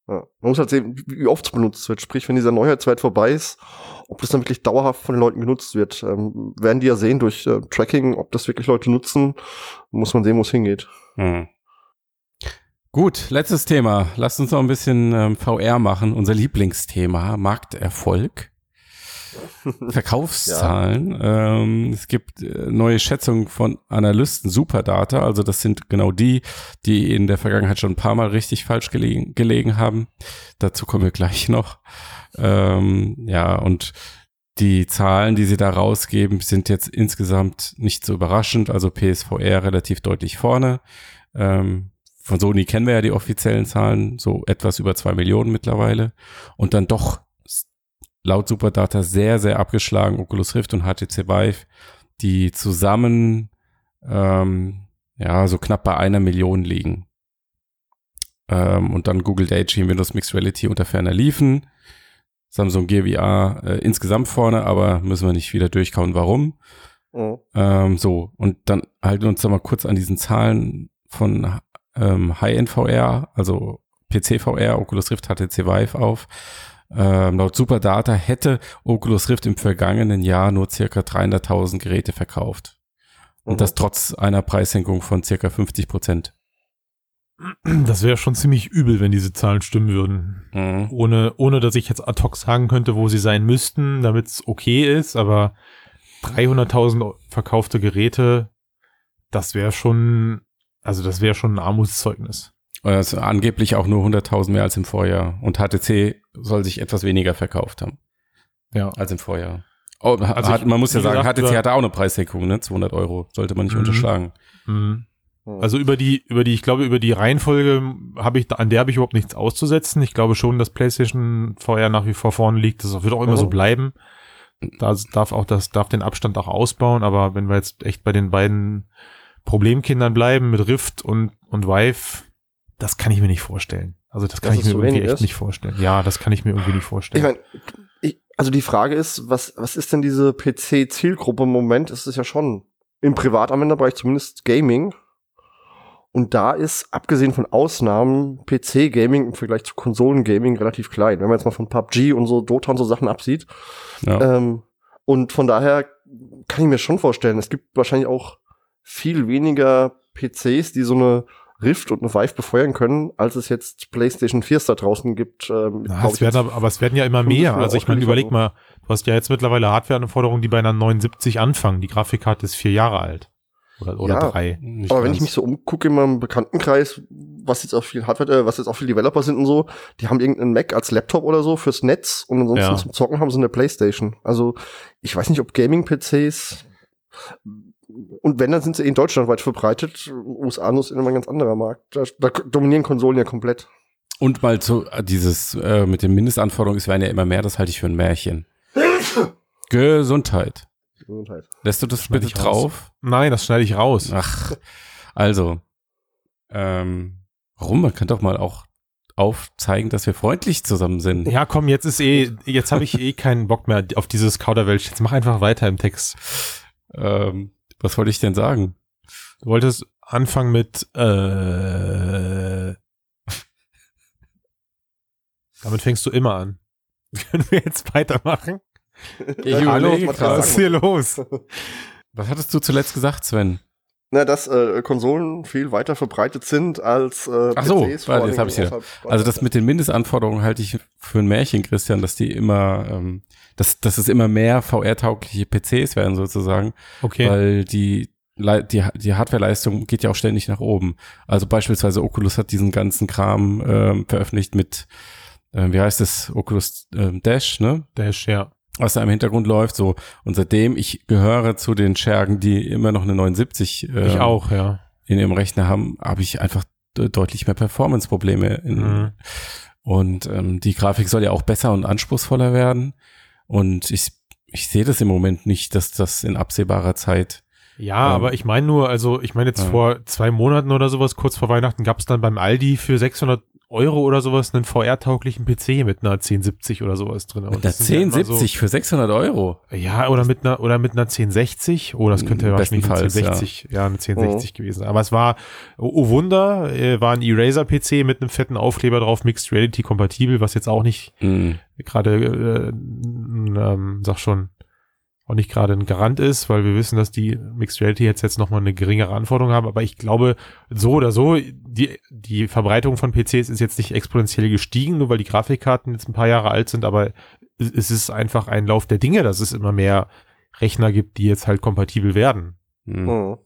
Ja. Man muss halt sehen, wie oft es benutzt wird. Sprich, wenn dieser Neuheitswert vorbei ist, ob das dann wirklich dauerhaft von den Leuten genutzt wird. Ähm, werden die ja sehen durch äh, Tracking, ob das wirklich Leute nutzen. Muss man sehen, wo es hingeht. Hm. Gut, letztes Thema. Lasst uns noch ein bisschen ähm, VR machen. Unser Lieblingsthema, Markterfolg. Verkaufszahlen. Ähm, es gibt äh, neue Schätzungen von Analysten, Superdata. Also das sind genau die, die in der Vergangenheit schon ein paar Mal richtig falsch gelegen, gelegen haben. Dazu kommen wir gleich noch. Ähm, ja, und die Zahlen, die sie da rausgeben, sind jetzt insgesamt nicht so überraschend. Also PSVR relativ deutlich vorne. Ähm, von Sony kennen wir ja die offiziellen Zahlen, so etwas über zwei Millionen mittlerweile. Und dann doch laut Superdata sehr, sehr abgeschlagen Oculus Rift und HTC Vive, die zusammen ähm, ja so knapp bei einer Million liegen. Ähm, und dann Google Daydream, Windows Mixed Reality unter ferner liefen. Samsung Gear VR äh, insgesamt vorne, aber müssen wir nicht wieder durchkauen, warum. Mhm. Ähm, so, und dann halten wir uns da mal kurz an diesen Zahlen von ähm, High-End VR, also PC VR, Oculus Rift, HTC Vive auf. Ähm, laut Superdata hätte Oculus Rift im vergangenen Jahr nur circa 300.000 Geräte verkauft. Und Mhm. das trotz einer Preissenkung von circa 50 Prozent. Das wäre schon ziemlich übel, wenn diese Zahlen stimmen würden. Mhm. Ohne, ohne dass ich jetzt ad hoc sagen könnte, wo sie sein müssten, damit es okay ist, aber 300.000 verkaufte Geräte, das wäre schon, also das wäre schon ein Armutszeugnis. Es angeblich auch nur 100.000 mehr als im Vorjahr. Und HTC soll sich etwas weniger verkauft haben Ja. als im Vorjahr. Oh, ha- Also hat, ich- man muss ja sagen, gesagt, HTC hatte auch eine Preissenkung, ne? 200 Euro, sollte man nicht Mhm. unterschlagen. Mhm. Also über die, über die, ich glaube, über die Reihenfolge habe ich, an der habe ich überhaupt nichts auszusetzen. Ich glaube schon, dass PlayStation VR nach wie vor vorne liegt. Das wird auch immer Mhm. so bleiben. Da darf auch das, darf den Abstand auch ausbauen. Aber wenn wir jetzt echt bei den beiden Problemkindern bleiben mit Rift und, und Vive, das kann ich mir nicht vorstellen. Also das kann Dass ich mir so irgendwie echt ist? nicht vorstellen. Ja, das kann ich mir irgendwie nicht Ich vorstellen. meine, ich, also die Frage ist, was, was ist denn diese PC-Zielgruppe im Moment? Es ist ja schon im Privatanwenderbereich zumindest Gaming. Und da ist, abgesehen von Ausnahmen, PC-Gaming im Vergleich zu Konsolen-Gaming relativ klein. Wenn man jetzt mal von PUBG und so Dota und so Sachen absieht. Ja. Ähm, und von daher kann ich mir schon vorstellen, es gibt wahrscheinlich auch viel weniger PCs, die so eine Rift und eine Vive befeuern können, als es jetzt PlayStation 4 da draußen gibt. Ähm, glaub es werden aber, aber es werden ja immer 50 mehr. Also ich meine, überleg mal, du hast ja jetzt mittlerweile Hardware-Anforderungen, die bei einer 79 anfangen. Die Grafikkarte ist vier Jahre alt. Oder, oder Ja. drei. Nicht Aber wenn ganz. ich mich so umgucke in meinem Bekanntenkreis, was jetzt auch viel Hardware, äh, was jetzt auch viel Developer sind und so, die haben irgendeinen Mac als Laptop oder so fürs Netz und ansonsten Ja. zum Zocken haben sie eine Playstation. Also ich weiß nicht, ob Gaming-PCs und wenn, dann sind sie in Deutschland weit verbreitet. USA ist immer ein ganz anderer Markt. Da, da dominieren Konsolen ja komplett. Und mal zu äh, dieses äh, mit den Mindestanforderungen, es werden ja immer mehr, das halte ich für ein Märchen. Gesundheit. Gesundheit. Lässt du das Schneid bitte ich raus. drauf? Nein, das schneide ich raus. Ach, also, ähm, warum? Man kann doch mal auch aufzeigen, dass wir freundlich zusammen sind. Ja, komm, jetzt ist eh, jetzt habe ich eh keinen Bock mehr auf dieses Kauderwelsch. Jetzt mach einfach weiter im Text. Ähm, was wollte ich denn sagen? Du wolltest anfangen mit äh, Damit fängst du immer an. Können wir jetzt weitermachen? Ich Hallo, was ist hier los? Was hattest du zuletzt gesagt, Sven? Na, dass äh, Konsolen viel weiter verbreitet sind als äh, Ach so, PCs. warte, jetzt allem hab ich's wieder. außerhalb Also das mit den Mindestanforderungen halte ich für ein Märchen, Christian, dass die immer, ähm, dass, dass es immer mehr VR-taugliche PCs werden sozusagen, Okay. weil die die, die Hardwareleistung geht ja auch ständig nach oben. Also beispielsweise Oculus hat diesen ganzen Kram ähm, veröffentlicht mit, äh, wie heißt es, Oculus ähm, Dash, ne? Dash, ja. Was da im Hintergrund läuft, so. Und seitdem, ich gehöre zu den Schergen, die immer noch eine 79 ähm, Ich auch, ja. in ihrem Rechner haben, habe ich einfach de- deutlich mehr Performance-Probleme. Mhm. Und ähm, die Grafik soll ja auch besser und anspruchsvoller werden. Und ich, ich sehe das im Moment nicht, dass das in absehbarer Zeit. Ja, Ähm, aber ich meine nur, also ich meine jetzt ja. vor zwei Monaten oder sowas, kurz vor Weihnachten, gab es dann beim Aldi für 600 Euro oder sowas einen VR-tauglichen PC mit einer 1070 oder sowas drin. Und Mit einer das sind ja immer 1070 für 600 Euro. So, ja, oder mit einer oder mit einer 1060. Oh, das könnte ja wahrscheinlich eine Bestenfalls, 1060, ja. eine 1060 gewesen sein. Aber es war, oh, oh Wunder, äh, war ein Eraser-PC mit einem fetten Aufkleber drauf, Mixed Reality kompatibel, was jetzt auch nicht Mhm. gerade, äh, ähm, sag schon, auch nicht gerade ein Garant ist, weil wir wissen, dass die Mixed Reality jetzt jetzt nochmal eine geringere Anforderung haben. Aber ich glaube, so oder so, die, die Verbreitung von PCs ist jetzt nicht exponentiell gestiegen, nur weil die Grafikkarten jetzt ein paar Jahre alt sind, aber es es ist einfach ein Lauf der Dinge, dass es immer mehr Rechner gibt, die jetzt halt kompatibel werden. Mhm.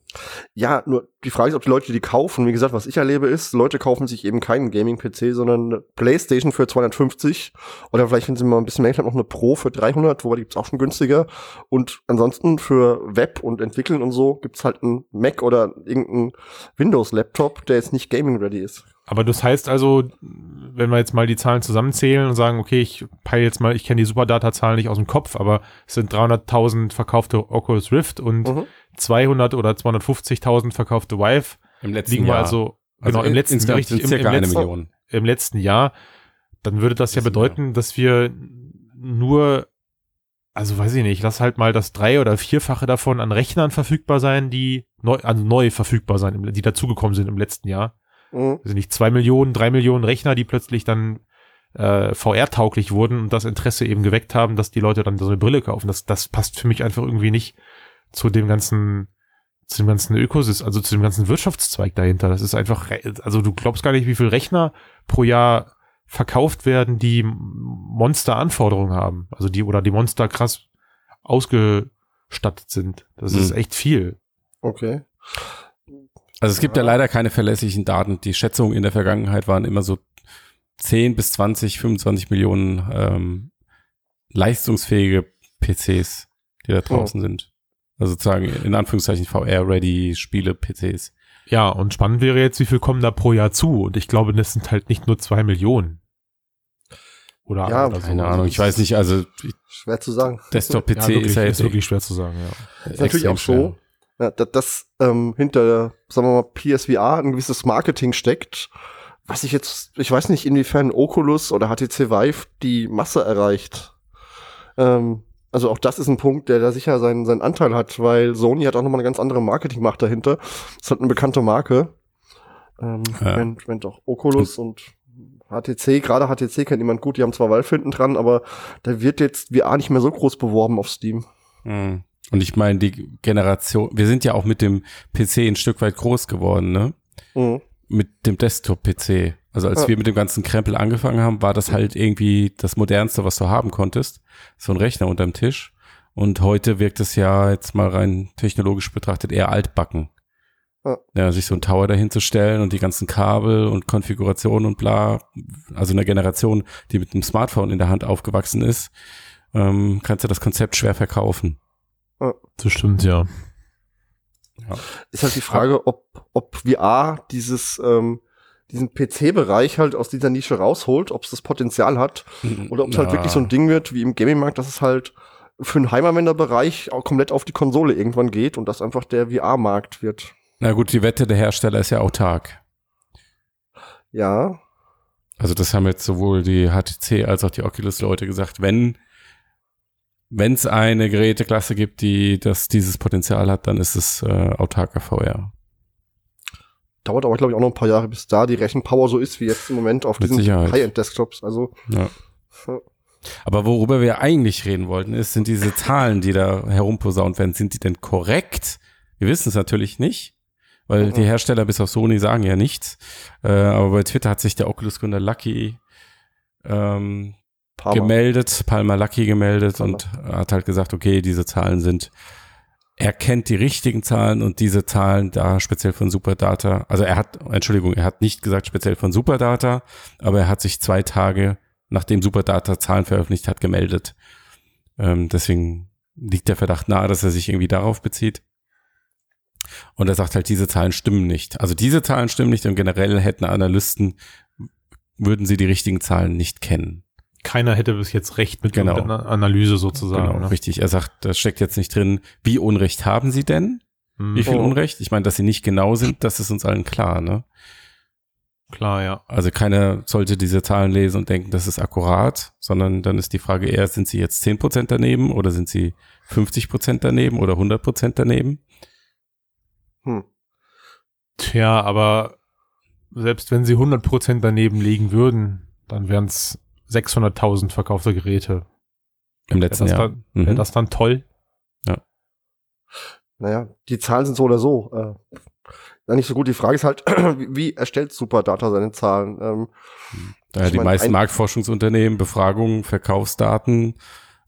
Ja, nur die Frage ist, ob die Leute die kaufen. Wie gesagt, was ich erlebe ist, Leute kaufen sich eben keinen Gaming-PC, sondern eine Playstation für 250 oder vielleicht, wenn sie mal ein bisschen mehr haben, noch eine Pro für 300, wobei die gibt's auch schon günstiger. Und ansonsten für Web und Entwickeln und so gibt's halt einen Mac oder irgendeinen Windows-Laptop, der jetzt nicht Gaming-ready ist. Aber das heißt also, wenn wir jetzt mal die Zahlen zusammenzählen und sagen, okay, ich peile jetzt mal, ich kenne die Superdata-Zahlen nicht aus dem Kopf, aber es sind 300.000 verkaufte Oculus Rift und Mhm. 200 oder 250.000 verkaufte Vive. Im letzten Liegen Jahr. also, genau, im in- letzten, insgesamt richtig, im, im, letzten, im letzten Jahr. Dann würde das ja bedeuten, dass wir nur, also weiß ich nicht, lass halt mal das drei- oder vierfache davon an Rechnern verfügbar sein, die neu, also neu verfügbar sein, im- die dazugekommen sind im letzten Jahr Mhm. also nicht zwei Millionen, drei Millionen Rechner, die plötzlich dann äh, VR-tauglich wurden und das Interesse eben geweckt haben, dass die Leute dann so eine Brille kaufen. Das, das passt für mich einfach irgendwie nicht zu dem ganzen, zu dem ganzen Ökosystem, also zu dem ganzen Wirtschaftszweig dahinter. Das ist einfach, also du glaubst gar nicht, wie viel Rechner pro Jahr verkauft werden, die Monster-Anforderungen haben. Also die, oder die Monster krass ausgestattet sind. Das Mhm. ist echt viel. Okay. Also es gibt ja leider keine verlässlichen Daten. Die Schätzungen in der Vergangenheit waren immer so 10 bis 20, 25 Millionen ähm, leistungsfähige PCs. die da draußen sind. Also sozusagen in Anführungszeichen VR-ready Spiele, PCs. Ja, und spannend wäre jetzt, wie viel kommen da pro Jahr zu? Und ich glaube, das sind halt nicht nur zwei Millionen. Oder, Ja, oder so. Keine Ahnung, ich weiß nicht, also Schwer zu sagen. Desktop-PC Ja, ist ja jetzt wirklich schwer zu sagen, ja. Ist natürlich auch so, ja, dass, dass ähm, hinter, sagen wir mal, PSVR ein gewisses Marketing steckt, was ich jetzt, ich weiß nicht, inwiefern Oculus oder HTC Vive die Masse erreicht. Ähm, also auch das ist ein Punkt, der da sicher seinen, seinen Anteil hat, weil Sony hat auch nochmal eine ganz andere Marketingmacht dahinter. Das hat eine bekannte Marke. Ähm, Ja. während, während auch Oculus und HTC, gerade HTC kennt niemand gut, die haben zwar Valve hinten dran, aber da wird jetzt VR nicht mehr so groß beworben auf Steam. Mhm. Und ich meine, die Generation, wir sind ja auch mit dem PC ein Stück weit groß geworden, ne? Mhm. Mit dem Desktop-PC. Also als Ja. wir mit dem ganzen Krempel angefangen haben, war das halt irgendwie das modernste, was du haben konntest. So ein Rechner unterm Tisch. Und heute wirkt es ja jetzt mal rein technologisch betrachtet eher altbacken. Ja. Ja, sich so ein Tower dahin zu stellen und die ganzen Kabel und Konfigurationen und bla. Also eine Generation, die mit einem Smartphone in der Hand aufgewachsen ist, ähm, kannst du das Konzept schwer verkaufen. Das stimmt, ja. ist halt die Frage, ob, ob VR dieses, ähm, diesen PC-Bereich halt aus dieser Nische rausholt, ob es das Potenzial hat oder ob es halt Ja. wirklich so ein Ding wird wie im Gaming-Markt, dass es halt für den Heimanwenderbereich auch komplett auf die Konsole irgendwann geht und das einfach der VR-Markt wird. Na gut, die Wette der Hersteller ist ja autark. Ja, Also das haben jetzt sowohl die HTC als auch die Oculus-Leute gesagt, wenn wenn es eine Geräteklasse gibt, die das dieses Potenzial hat, dann ist es äh, autarker VR. dauert aber, glaube ich, auch noch ein paar Jahre, bis da die Rechenpower so ist, wie jetzt im Moment auf Mit diesen. High-End-Desktops. Also, Ja. Aber worüber wir eigentlich reden wollten, ist, sind diese Zahlen, die da herumposaunt werden, sind die denn korrekt? Wir wissen es natürlich nicht, weil Mhm. die Hersteller bis auf Sony sagen ja nichts. Äh, aber bei Twitter hat sich der Oculus-Gründer Lucky ähm, Mal. gemeldet, Palmer Lucky gemeldet Palmer. und hat halt gesagt, okay, diese Zahlen sind, er kennt die richtigen Zahlen und diese Zahlen da speziell von Superdata, also er hat, Entschuldigung, er hat nicht gesagt speziell von Superdata, aber er hat sich zwei Tage, nachdem Superdata Zahlen veröffentlicht hat, gemeldet. Ähm, deswegen liegt der Verdacht nahe, dass er sich irgendwie darauf bezieht. Und er sagt halt, diese Zahlen stimmen nicht. Also diese Zahlen stimmen nicht und generell hätten Analysten, würden sie die richtigen Zahlen nicht kennen. Keiner hätte bis jetzt recht mit Genau. einer Analyse sozusagen. Genau, ne? richtig. Er sagt, da steckt jetzt nicht drin, wie Unrecht haben sie denn? Hm, Wie viel Oh. Unrecht? Ich meine, dass sie nicht genau sind, das ist uns allen klar, ne? Klar, ja. Also keiner sollte diese Zahlen lesen und denken, das ist akkurat, sondern dann ist die Frage eher, sind sie jetzt 10% daneben oder sind sie 50% daneben oder 100% daneben? Hm. Tja, aber selbst wenn sie 100% daneben liegen würden, dann wären es 600.000 verkaufte Geräte. Im Wäre letzten das, Jahr. dann, wär Mhm. das dann toll? Naja, die Zahlen sind so oder so. Äh, ja, nicht so gut. Die Frage ist halt, wie, erstellt Superdata seine Zahlen? Ähm, ich die mein, meisten Marktforschungsunternehmen, Befragungen, Verkaufsdaten,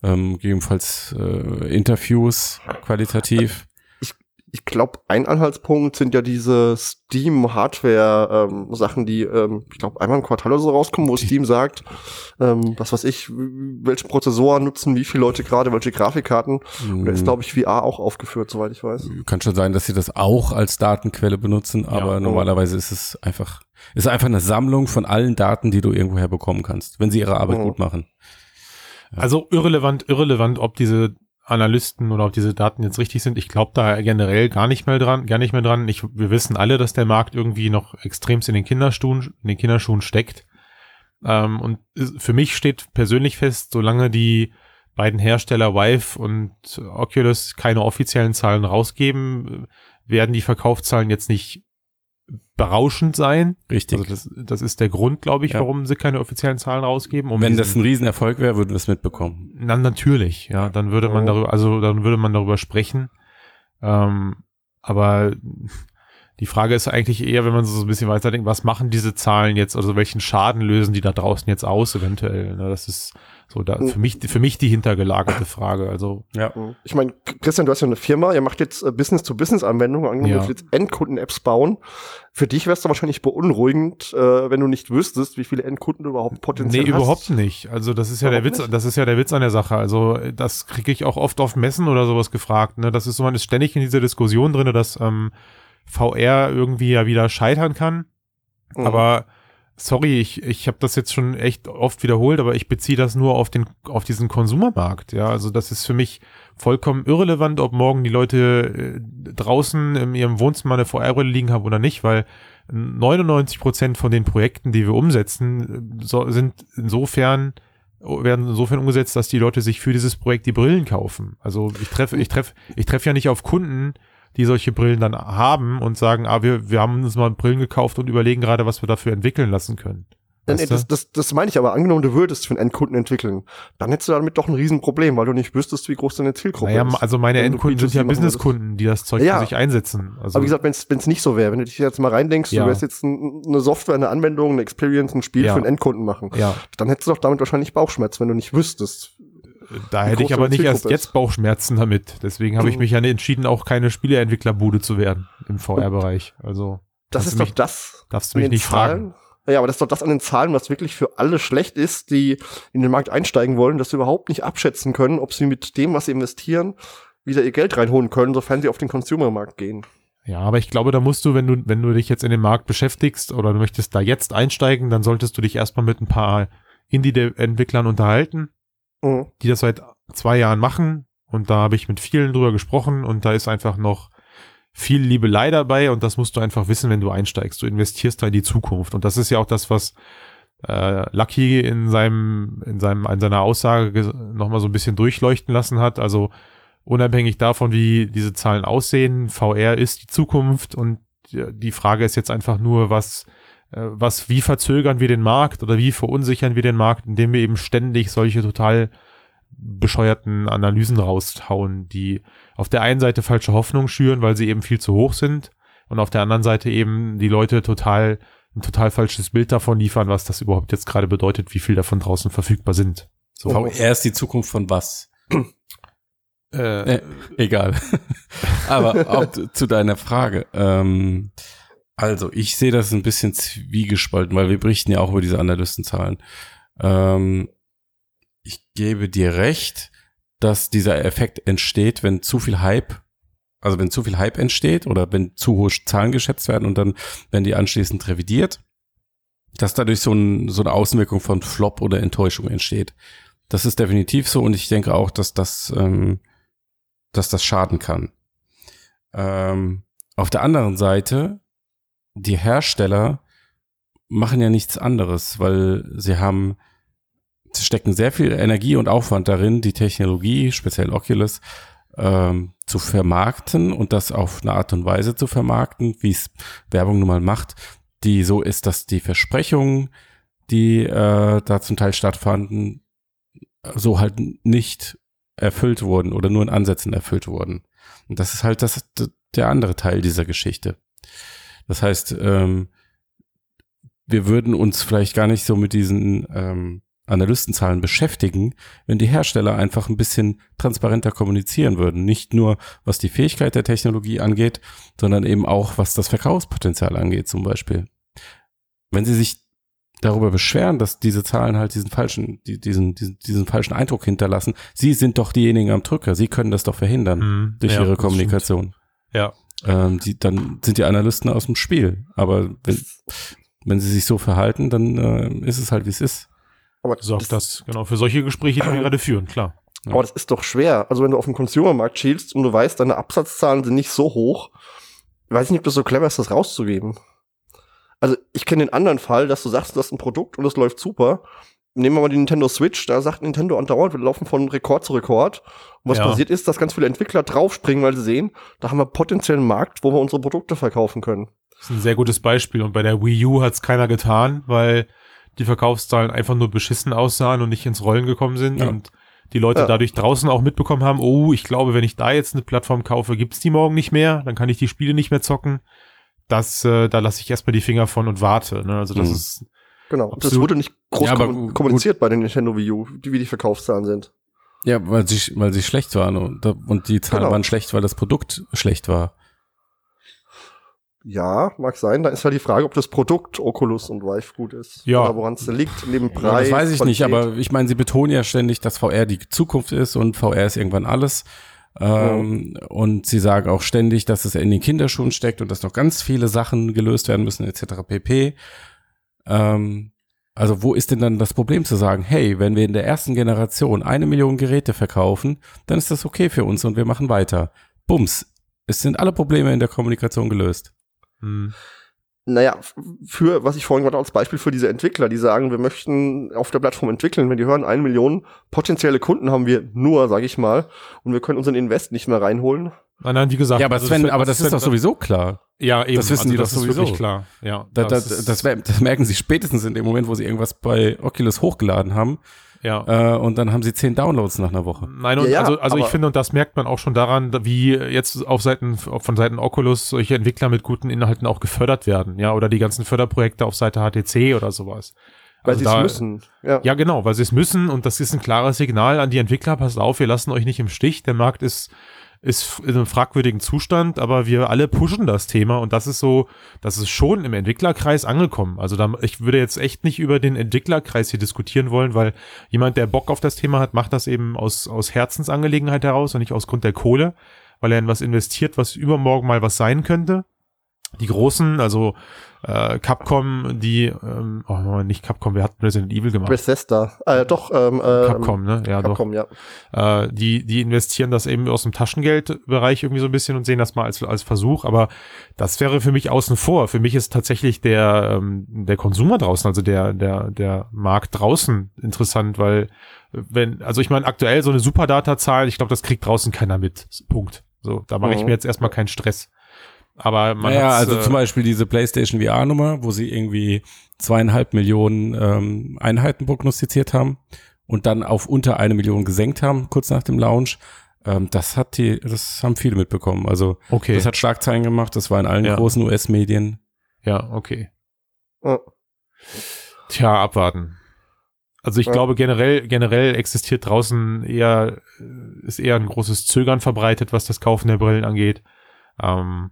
ähm, gegebenenfalls äh, Interviews qualitativ. Ich glaube, ein Anhaltspunkt sind ja diese Steam-Hardware-Sachen, die, ähm, ich glaube, einmal im Quartal oder so rauskommen, wo Die- Steam sagt, ähm, was weiß ich, welche Prozessoren nutzen wie viele Leute gerade, welche Grafikkarten. Und da ist, glaube ich, VR auch aufgeführt, soweit ich weiß. Kann schon sein, dass sie das auch als Datenquelle benutzen, aber Ja. normalerweise ist es einfach, ist einfach eine Sammlung von allen Daten, die du irgendwoher bekommen kannst, wenn sie ihre Arbeit Oh. gut machen. Ja. Also irrelevant, irrelevant, ob diese Analysten oder ob diese Daten jetzt richtig sind. Ich glaube da generell gar nicht mehr dran, gar nicht mehr dran. Ich, wir wissen alle, dass der Markt irgendwie noch extremst in den Kinderschuhen, in den Kinderschuhen steckt. Ähm, und für mich steht persönlich fest, solange die beiden Hersteller Vive und Oculus keine offiziellen Zahlen rausgeben, werden die Verkaufszahlen jetzt nicht berauschend sein. Richtig. Also das, das ist der Grund, glaube ich, Ja. warum sie keine offiziellen Zahlen rausgeben. Um wenn diesen- das ein Riesenerfolg wäre, würden wir es mitbekommen. na, natürlich, ja, dann würde man Oh. darüber, also dann würde man darüber sprechen. Ähm, aber Die Frage ist eigentlich eher, wenn man so ein bisschen weiterdenkt, was machen diese Zahlen jetzt, also welchen Schaden lösen die da draußen jetzt aus eventuell? Ne? Das ist so da, für mich, für mich die hintergelagerte Frage. Also Ja. Ich meine, Christian, du hast ja eine Firma, ihr macht jetzt äh, Business-to-Business-Anwendungen, angenommen, Ja. jetzt Endkunden-Apps bauen. Für dich wäre es doch wahrscheinlich beunruhigend, äh, wenn du nicht wüsstest, wie viele Endkunden du überhaupt potenziell Nee, hast. überhaupt nicht. Also das ist ja der Überhaupt Witz, nicht? das ist ja der Witz an der Sache. Also äh, das kriege ich auch oft auf Messen oder sowas gefragt. Ne? Das ist so, man ist ständig in dieser Diskussion drinne, dass ähm, VR irgendwie ja wieder scheitern kann. Mhm. Aber sorry, ich, ich habe das jetzt schon echt oft wiederholt, aber ich beziehe das nur auf den auf diesen Konsumermarkt. Ja, also das ist für mich vollkommen irrelevant, ob morgen die Leute äh, draußen in ihrem Wohnzimmer eine VR-Brille liegen haben oder nicht, weil 99 Prozent von den Projekten, die wir umsetzen, so, sind insofern werden insofern umgesetzt, dass die Leute sich für dieses Projekt die Brillen kaufen. Also ich treffe, ich treffe, ich treffe ja nicht auf Kunden, die solche Brillen dann haben und sagen, ah, wir, wir haben uns mal Brillen gekauft und überlegen gerade, was wir dafür entwickeln lassen können. Weißt du? das, das, das meine ich aber. Angenommen, du würdest für einen Endkunden entwickeln, dann hättest du damit doch ein Riesenproblem, weil du nicht wüsstest, wie groß deine Zielgruppe naja, ist. also meine Endkunden sind B2C ja. Businesskunden, die das Zeug Ja. für sich einsetzen. Also, Aber wie gesagt, wenn es nicht so wäre, wenn du dich jetzt mal reindenkst, Ja. du wärst jetzt ein, eine Software, eine Anwendung, eine Experience, ein Spiel Ja. für einen Endkunden machen, ja, dann hättest du doch damit wahrscheinlich Bauchschmerz, wenn du nicht wüsstest. Da hätte ich aber nicht erst jetzt. Bauchschmerzen damit. Deswegen habe ich mich ja entschieden, auch keine Spieleentwicklerbude zu werden im VR-Bereich. Also Das ist du doch mich- das darfst du an mich den nicht fragen. Zahlen. Ja, aber das ist doch das an den Zahlen, was wirklich für alle schlecht ist, die in den Markt einsteigen wollen, dass sie überhaupt nicht abschätzen können, ob sie mit dem, was sie investieren, wieder ihr Geld reinholen können, sofern sie auf den Consumer-Markt gehen. Ja, aber ich glaube, da musst du, wenn du, wenn du dich jetzt in den Markt beschäftigst oder du möchtest da jetzt einsteigen, dann solltest du dich erstmal mit ein paar Indie-Entwicklern unterhalten, Mhm. die das seit zwei Jahren machen. Und da habe ich mit vielen drüber gesprochen und da ist einfach noch viel Liebelei dabei und das musst du einfach wissen, wenn du einsteigst. Du investierst da in die Zukunft. Und das ist ja auch das, was äh, Lucky in seinem, in seinem, in seiner Aussage nochmal so ein bisschen durchleuchten lassen hat. Also unabhängig davon, wie diese Zahlen aussehen, VR ist die Zukunft und die Frage ist jetzt einfach nur, was, was, wie verzögern wir den Markt oder wie verunsichern wir den Markt, indem wir eben ständig solche total bescheuerten Analysen raushauen, die auf der einen Seite falsche Hoffnung schüren, weil sie eben viel zu hoch sind und auf der anderen Seite eben die Leute total ein total falsches Bild davon liefern, was das überhaupt jetzt gerade bedeutet, wie viel davon draußen verfügbar sind. So, VR ist die Zukunft von was? äh, Äh, egal. Aber auch zu- zu deiner Frage. Ähm, also, ich sehe das ein bisschen zwiegespalten, weil wir berichten ja auch über diese Analystenzahlen. Ähm, ich gebe dir recht, dass dieser Effekt entsteht, wenn zu viel Hype, also wenn zu viel Hype entsteht oder wenn zu hohe Zahlen geschätzt werden und dann werden die anschließend revidiert, dass dadurch so, ein, so eine Außenwirkung von Flop oder Enttäuschung entsteht. Das ist definitiv so und ich denke auch, dass das ähm, dass das schaden kann. Ähm, auf der anderen Seite, die Hersteller machen ja nichts anderes, weil sie haben, sie stecken sehr viel Energie und Aufwand darin, die Technologie, speziell Oculus, ähm, zu vermarkten und das auf eine Art und Weise zu vermarkten, wie es Werbung nun mal macht, die so ist, dass die Versprechungen, die äh, da zum Teil stattfanden, so halt nicht erfüllt wurden oder nur in Ansätzen erfüllt wurden. Und das ist halt das, der andere Teil dieser Geschichte. Das heißt, ähm, wir würden uns vielleicht gar nicht so mit diesen ähm, Analystenzahlen beschäftigen, wenn die Hersteller einfach ein bisschen transparenter kommunizieren würden. Nicht nur, was die Fähigkeit der Technologie angeht, sondern eben auch, was das Verkaufspotenzial angeht, zum Beispiel. Wenn sie sich darüber beschweren, dass diese Zahlen halt diesen falschen, die, diesen, diesen, diesen falschen Eindruck hinterlassen. Sie sind doch diejenigen am Drücker. Sie können das doch verhindern Mhm. durch Ja, ihre Kommunikation. Ja. Ähm, die, dann sind die Analysten aus dem Spiel. Aber wenn, wenn sie sich so verhalten, dann äh, ist es halt, wie es ist. Aber Sorgt das, genau, für solche Gespräche, die wir gerade führen, klar. Aber das ist doch schwer. Also wenn du auf den Consumermarkt schielst und du weißt, deine Absatzzahlen sind nicht so hoch, weiß ich nicht, ob das so clever ist, das rauszugeben. Also ich kenne den anderen Fall, dass du sagst, du hast ein Produkt und es läuft super. Nehmen wir mal die Nintendo Switch, da sagt Nintendo andauernd, wir laufen von Rekord zu Rekord. Und was Ja. passiert ist, dass ganz viele Entwickler draufspringen, weil sie sehen, da haben wir potenziellen Markt, wo wir unsere Produkte verkaufen können. Das ist ein sehr gutes Beispiel. Und bei der Wii U hat es keiner getan, weil die Verkaufszahlen einfach nur beschissen aussahen und nicht ins Rollen gekommen sind. Ja. Und die Leute Ja. dadurch draußen auch mitbekommen haben, oh, ich glaube, wenn ich da jetzt eine Plattform kaufe, gibt's die morgen nicht mehr, dann kann ich die Spiele nicht mehr zocken. das, äh, da lasse ich erstmal die Finger von und warte. Ne? Also das Mhm. ist Genau. Das Absolut. wurde nicht groß Ja, aber kommun- gut- kommuniziert bei den Nintendo Wii U, die, wie die Verkaufszahlen sind. Ja, weil sie, weil sie schlecht waren und, und die Zahlen Genau. waren schlecht, weil das Produkt schlecht war. Ja, mag sein. Da ist halt die Frage, ob das Produkt Oculus und Vive gut ist. Ja. Oder woran es liegt, neben Ja, Preis. das weiß ich nicht, aber ich meine, sie betonen ja ständig, dass VR die Zukunft ist und VR ist irgendwann alles. Ähm, Und sie sagen auch ständig, dass es in den Kinderschuhen steckt und dass noch ganz viele Sachen gelöst werden müssen, etc. pp. Ähm, also wo ist denn dann das Problem zu sagen, hey, wenn wir in der ersten Generation eine Million Geräte verkaufen, dann ist das okay für uns und wir machen weiter. Bums, es sind alle Probleme in der Kommunikation gelöst. hm, Naja, für, was ich vorhin gerade als Beispiel für diese Entwickler, die sagen, wir möchten auf der Plattform entwickeln, wenn die hören, eine Million potenzielle Kunden haben wir nur, sage ich mal, und wir können unseren Invest nicht mehr reinholen. nein, nein, wie gesagt. Ja, aber also Sven, wird- aber das ist wird- doch sowieso klar. Ja, eben. das wissen die das doch ist sowieso. wirklich klar. Ja, Da, das, ist- das, das, das merken sie spätestens in dem Moment, wo sie irgendwas bei Oculus hochgeladen haben. Ja. Äh, und dann haben sie zehn Downloads nach einer Woche. Nein, und Ja, ja, also, also ich finde, und das merkt man auch schon daran, da- wie jetzt auf Seiten, von Seiten Oculus solche Entwickler mit guten Inhalten auch gefördert werden, ja, oder die ganzen Förderprojekte auf Seite HTC oder sowas. Weil Also sie es müssen. Ja. Ja, genau, weil sie es müssen und das ist ein klares Signal an die Entwickler, passt auf, wir lassen euch nicht im Stich, der Markt ist, ist in einem fragwürdigen Zustand, aber wir alle pushen das Thema und das ist so, das ist schon im Entwicklerkreis angekommen. Also da, ich würde jetzt echt nicht über den Entwicklerkreis hier diskutieren wollen, weil jemand, der Bock auf das Thema hat, macht das eben aus, aus Herzensangelegenheit heraus und nicht aus Grund der Kohle, weil er in was investiert, was übermorgen mal was sein könnte. Die großen, also äh, Capcom, die, ähm, oh nicht Capcom, wer hat Resident Evil gemacht? Bethesda. Äh, doch, ähm, äh, Capcom, ne? Ja, Capcom, ja. doch. Äh, die, die investieren das eben aus dem Taschengeldbereich irgendwie so ein bisschen und sehen das mal als, als Versuch, aber das wäre für mich außen vor. Für mich ist tatsächlich der, ähm, der Konsumer draußen, also der, der, der Markt draußen interessant, weil wenn, also ich meine, aktuell so eine Superdata-Zahl, ich glaube, das kriegt draußen keiner mit. Punkt. So, da mache ich Mhm. mir jetzt erstmal keinen Stress. Aber man naja, also äh, zum Beispiel diese PlayStation VR-Nummer, wo sie irgendwie zweieinhalb Millionen ähm, Einheiten prognostiziert haben und dann auf unter eine Million gesenkt haben, kurz nach dem Launch. Ähm, das hat die, das haben viele mitbekommen. Also okay. das hat Schlagzeilen gemacht, das war in allen Ja. großen US-Medien. Ja, okay. Ja. Tja, abwarten. Also ich Ja. glaube generell, generell existiert draußen eher, ist eher ein großes Zögern verbreitet, was das Kaufen der Brillen angeht. Ähm,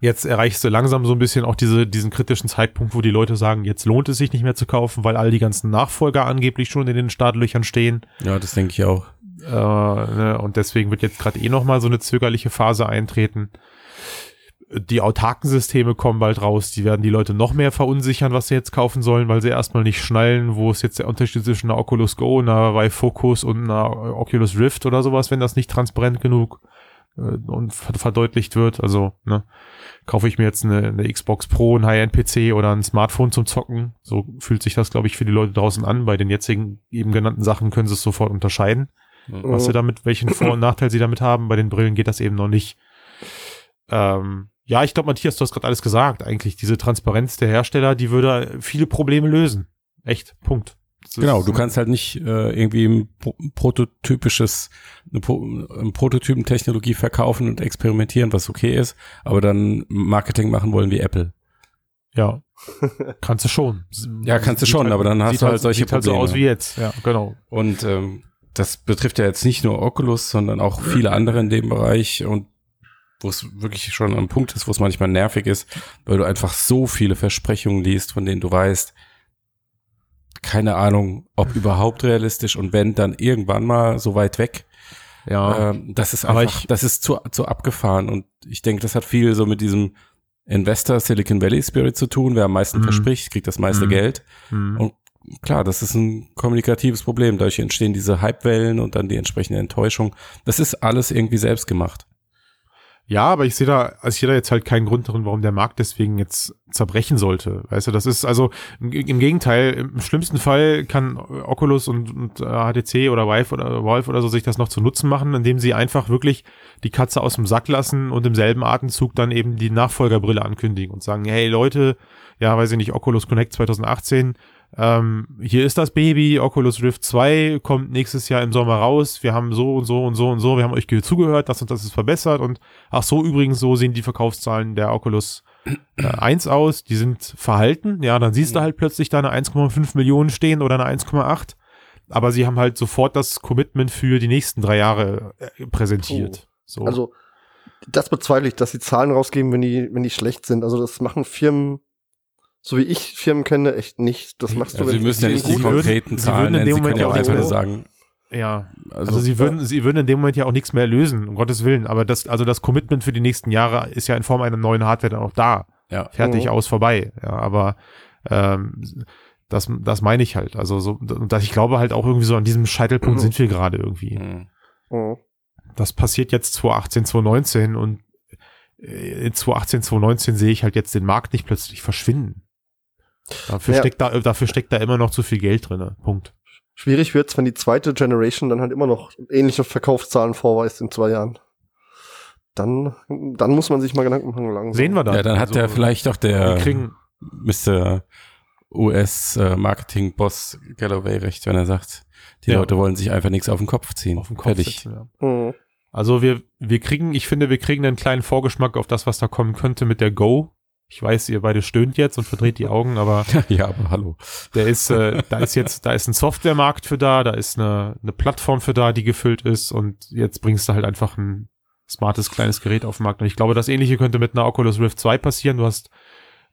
jetzt erreichst du langsam so ein bisschen auch diese, diesen kritischen Zeitpunkt, wo die Leute sagen, jetzt lohnt es sich nicht mehr zu kaufen, weil all die ganzen Nachfolger angeblich schon in den Startlöchern stehen. Ja, das denke ich auch. Äh, ne, und deswegen wird jetzt gerade eh nochmal so eine zögerliche Phase eintreten. Die autarken Systeme kommen bald raus, die werden die Leute noch mehr verunsichern, was sie jetzt kaufen sollen, weil sie erstmal nicht schnallen, wo ist jetzt der Unterschied zwischen einer Oculus Go, einer Vive Focus und einer Oculus Rift oder sowas, wenn das nicht transparent genug äh, und ver- verdeutlicht wird. Also, ne, kaufe ich mir jetzt eine, eine Xbox Pro, ein High-End-PC oder ein Smartphone zum Zocken. So fühlt sich das, glaube ich, für die Leute draußen an. Bei den jetzigen eben genannten Sachen können sie es sofort unterscheiden was Mhm. sie damit, welchen Vor- und Nachteil sie damit haben. Bei den Brillen geht das eben noch nicht. Ähm, ja, ich glaube, Matthias, du hast gerade alles gesagt. Eigentlich diese Transparenz der Hersteller, die würde viele Probleme lösen. Echt, Punkt. Genau, du kannst halt nicht äh, irgendwie ein pro prototypisches, eine, Pro eine Prototypentechnologie verkaufen und experimentieren, was okay ist, aber dann Marketing machen wollen wie Apple. Ja, kannst du schon. Ja, kannst du Sieht schon, aber dann hast sieht du halt solche sieht halt so Probleme. aus wie jetzt. Ja, genau. Und ähm, das betrifft ja jetzt nicht nur Oculus, sondern auch viele andere in dem Bereich und wo es wirklich schon am Punkt ist, wo es manchmal nervig ist, weil du einfach so viele Versprechungen liest, von denen du weißt, keine Ahnung, ob überhaupt realistisch und wenn, dann irgendwann mal so weit weg. Ja, Ähm, das ist einfach, ich- das ist zu, zu abgefahren und ich denke, das hat viel so mit diesem Investor Silicon Valley Spirit zu tun. Wer am meisten Mhm. verspricht, kriegt das meiste Mhm. Geld. hm. Und klar, das ist ein kommunikatives Problem. Dadurch entstehen diese Hypewellen und dann die entsprechende Enttäuschung. Das ist alles irgendwie selbst gemacht. Ja, aber ich sehe da, also ich sehe da jetzt halt keinen Grund darin, warum der Markt deswegen jetzt zerbrechen sollte. Weißt du, das ist also im, im Gegenteil, im schlimmsten Fall kann Oculus und, und äh, HTC oder Vive oder Valve oder so sich das noch zu Nutzen machen, indem sie einfach wirklich die Katze aus dem Sack lassen und im selben Atemzug dann eben die Nachfolgerbrille ankündigen und sagen, hey Leute, ja, weiß ich nicht, Oculus Connect 2018, ähm, hier ist das Baby, Oculus Rift 2 kommt nächstes Jahr im Sommer raus, wir haben so und so und so und so, wir haben euch ge- zugehört, das und das ist verbessert und ach so, übrigens, so sehen die Verkaufszahlen der Oculus äh, 1 aus, die sind verhalten, ja, dann siehst du Mhm. halt plötzlich da eine 1,5 Millionen stehen oder eine 1,8. Aber sie haben halt sofort das Commitment für die nächsten drei Jahre äh, präsentiert. So. Also, das bezweifle ich, dass sie Zahlen rausgeben, wenn die, wenn die schlecht sind. Also, das machen Firmen, so wie ich Firmen kenne, echt nicht. Das machst du, Also wenn sie müssen ja nicht die würden- konkreten Zahlen nennen, dem sie können Moment ja auch ja einfach sagen, ja, also, Also sie würden, sie würden in dem Moment ja auch nichts mehr lösen, um Gottes Willen. Aber das, also das Commitment für die nächsten Jahre ist ja in Form einer neuen Hardware dann auch da. ja. Fertig, Mhm. aus, vorbei. Ja, aber ähm, das, das meine ich halt. Also so, dass ich glaube halt auch irgendwie so an diesem Scheitelpunkt Mhm. sind wir gerade irgendwie. Mhm. Mhm. Das passiert jetzt 2018, 2019 und äh, in 2018, 2019 sehe ich halt jetzt den Markt nicht plötzlich verschwinden. Dafür Ja. steckt da, dafür steckt da immer noch zu viel Geld drin. Punkt. Schwierig wird's, wenn die zweite Generation dann halt immer noch ähnliche Verkaufszahlen vorweist in zwei Jahren. Dann, dann muss man sich mal Gedanken machen langsam. Sehen wir dann. ja, dann hat Also, der vielleicht doch der Wir kriegen, Mr. US-Marketing-Boss Galloway recht, wenn er sagt, die Ja. Leute wollen sich einfach nichts auf den Kopf ziehen. auf den Kopf Fertig. setzen, ja. Mhm. Also wir, wir kriegen, ich finde, wir kriegen einen kleinen Vorgeschmack auf das, was da kommen könnte mit der Go. Ich weiß, ihr beide stöhnt jetzt und verdreht die Augen, aber ja, aber hallo. der ist, äh, da ist jetzt, da ist ein Softwaremarkt für da, da ist eine, eine Plattform für da, die gefüllt ist und jetzt bringst du halt einfach ein smartes kleines Gerät auf den Markt. Und ich glaube, das ähnliche könnte mit einer Oculus Rift 2 passieren. Du hast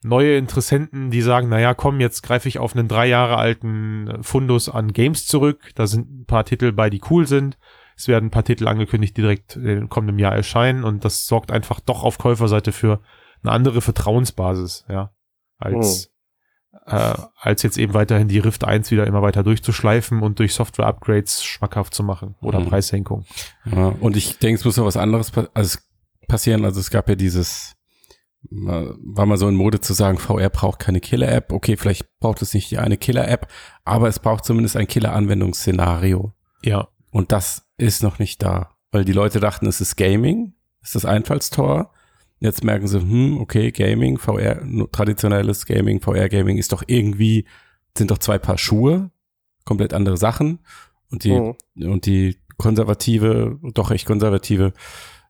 neue Interessenten, die sagen, naja, komm, jetzt greife ich auf einen drei Jahre alten Fundus an Games zurück. Da sind ein paar Titel bei, die cool sind. Es werden ein paar Titel angekündigt, die direkt in kommendem Jahr erscheinen und das sorgt einfach doch auf Käuferseite für eine andere Vertrauensbasis, ja, als, äh, als jetzt eben weiterhin die Rift 1 wieder immer weiter durchzuschleifen und durch Software-Upgrades schmackhaft zu machen oder Mhm. Preissenkung. Ja, und ich denke, es muss noch was anderes pa also passieren. Also es gab ja dieses, mal- war mal so in Mode zu sagen, VR braucht keine Killer-App. Okay, vielleicht braucht es nicht die eine Killer-App, aber es braucht zumindest ein Killer-Anwendungsszenario. Ja, Und das ist noch nicht da, weil die Leute dachten, es ist Gaming, ist das Einfallstor. Jetzt merken sie, hm, okay, Gaming, VR, traditionelles Gaming, VR-Gaming ist doch irgendwie, sind doch zwei Paar Schuhe, komplett andere Sachen. Und die, Mhm. und die konservative, doch recht konservative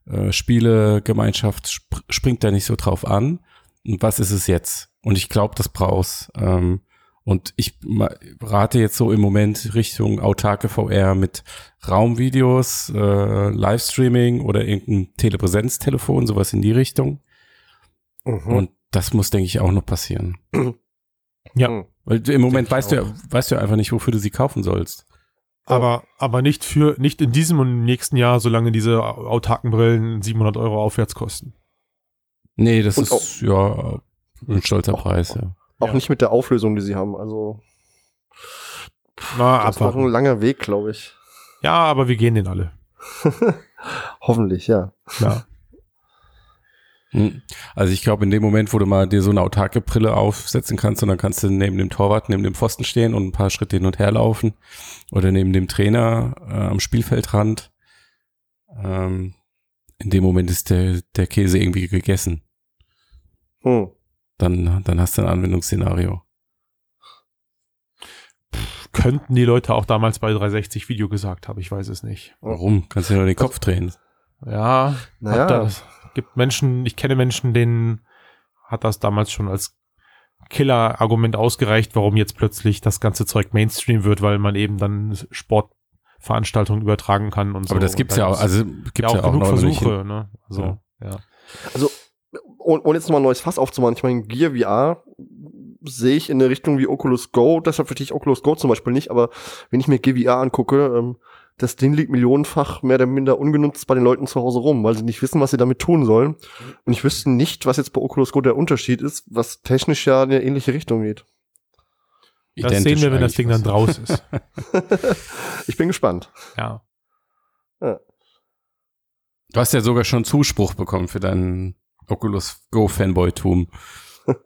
äh, Spielegemeinschaft sp springt da nicht so drauf an. Und was ist es jetzt? Und ich glaube, das brauchst. Ähm, und ich rate jetzt so im Moment Richtung autarke VR mit Raumvideos, äh, Livestreaming oder irgendein Telepräsenztelefon, sowas in die Richtung. Mhm. Und das muss, denke ich, auch noch passieren. ja. Mhm. Weil im Moment weißt du, ja, auch. weißt du ja einfach nicht, wofür du sie kaufen sollst. Aber, aber nicht für, nicht in diesem und im nächsten Jahr, solange diese autarken Brillen 700 Euro aufwärts kosten. Nee, das Und ist ja ein stolzer auch- Preis, ja. Auch Ja. nicht mit der Auflösung, die sie haben. Also, Na, das ist noch ein langer Weg, glaube ich. Ja, aber wir gehen den alle. Hoffentlich, ja. Ja. Hm. Also ich glaube, in dem Moment, wo du mal dir so eine autarke Brille aufsetzen kannst und dann kannst du neben dem Torwart, neben dem Pfosten stehen und ein paar Schritte hin und her laufen oder neben dem Trainer äh, am Spielfeldrand, ähm, in dem Moment ist der, der Käse irgendwie gegessen. Hm. Dann, dann hast du ein Anwendungsszenario. Könnten die Leute auch damals bei 360 Video gesagt haben, ich weiß es nicht. Warum? Kannst du nur den Kopf drehen. Ja, Naja, das, gibt Menschen, ich kenne Menschen, denen hat das damals schon als Killer-Argument ausgereicht, warum jetzt plötzlich das ganze Zeug Mainstream wird, weil man eben dann Sportveranstaltungen übertragen kann und so. Aber das gibt's ja auch, also gibt's ja ja auch auch, genug Versuche, ne? So, Ja. ja. Also, ohne ohne jetzt nochmal ein neues Fass aufzumachen, ich meine, Gear VR sehe ich in der Richtung wie Oculus Go, deshalb verstehe ich Oculus Go zum Beispiel nicht, aber wenn ich mir Gear VR angucke, ähm, das Ding liegt millionenfach mehr oder minder ungenutzt bei den Leuten zu Hause rum, weil sie nicht wissen, was sie damit tun sollen. Und ich wüsste nicht, was jetzt bei Oculus Go der Unterschied ist, was technisch ja in eine ähnliche Richtung geht. Das Identisch sehen wir, wenn das Ding dann draus ist. Ich bin gespannt. ja. Du hast ja sogar schon Zuspruch bekommen für deinen Oculus Go Fanboy-Tum.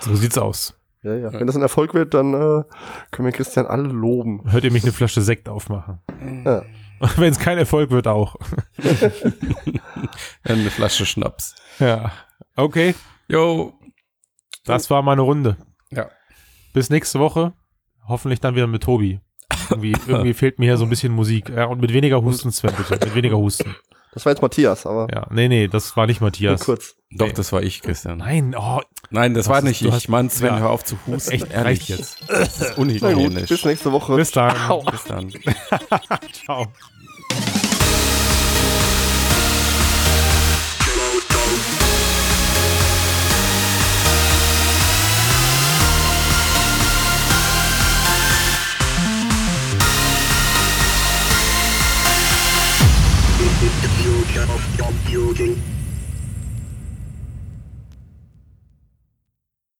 So sieht's aus. Ja, ja. Wenn das ein Erfolg wird, dann äh, können wir Christian alle loben. Hört ihr mich eine Flasche Sekt aufmachen? Ja. Wenn es kein Erfolg wird, auch. Eine Flasche Schnaps. Ja. Okay, Jo. das war meine Runde. Ja. Bis nächste Woche. Hoffentlich dann wieder mit Tobi. Irgendwie, irgendwie fehlt mir hier so ein bisschen Musik. Ja, und mit weniger Husten, Sven, bitte. Mit weniger Husten. Das war jetzt Matthias, aber Ja, nee, nee, das war nicht nur Matthias. kurz. Doch, Nee. das war ich, Christian. Nein, oh, Nein, das Das war ist- nicht du ich. hast- Mann, Sven, ja. hör auf zu husten. echt, ehrlich jetzt. jetzt. Das ist gut, unhygienisch. bis nächste Woche. Bis dann. Ciao. Bis dann. Ciao. of computing.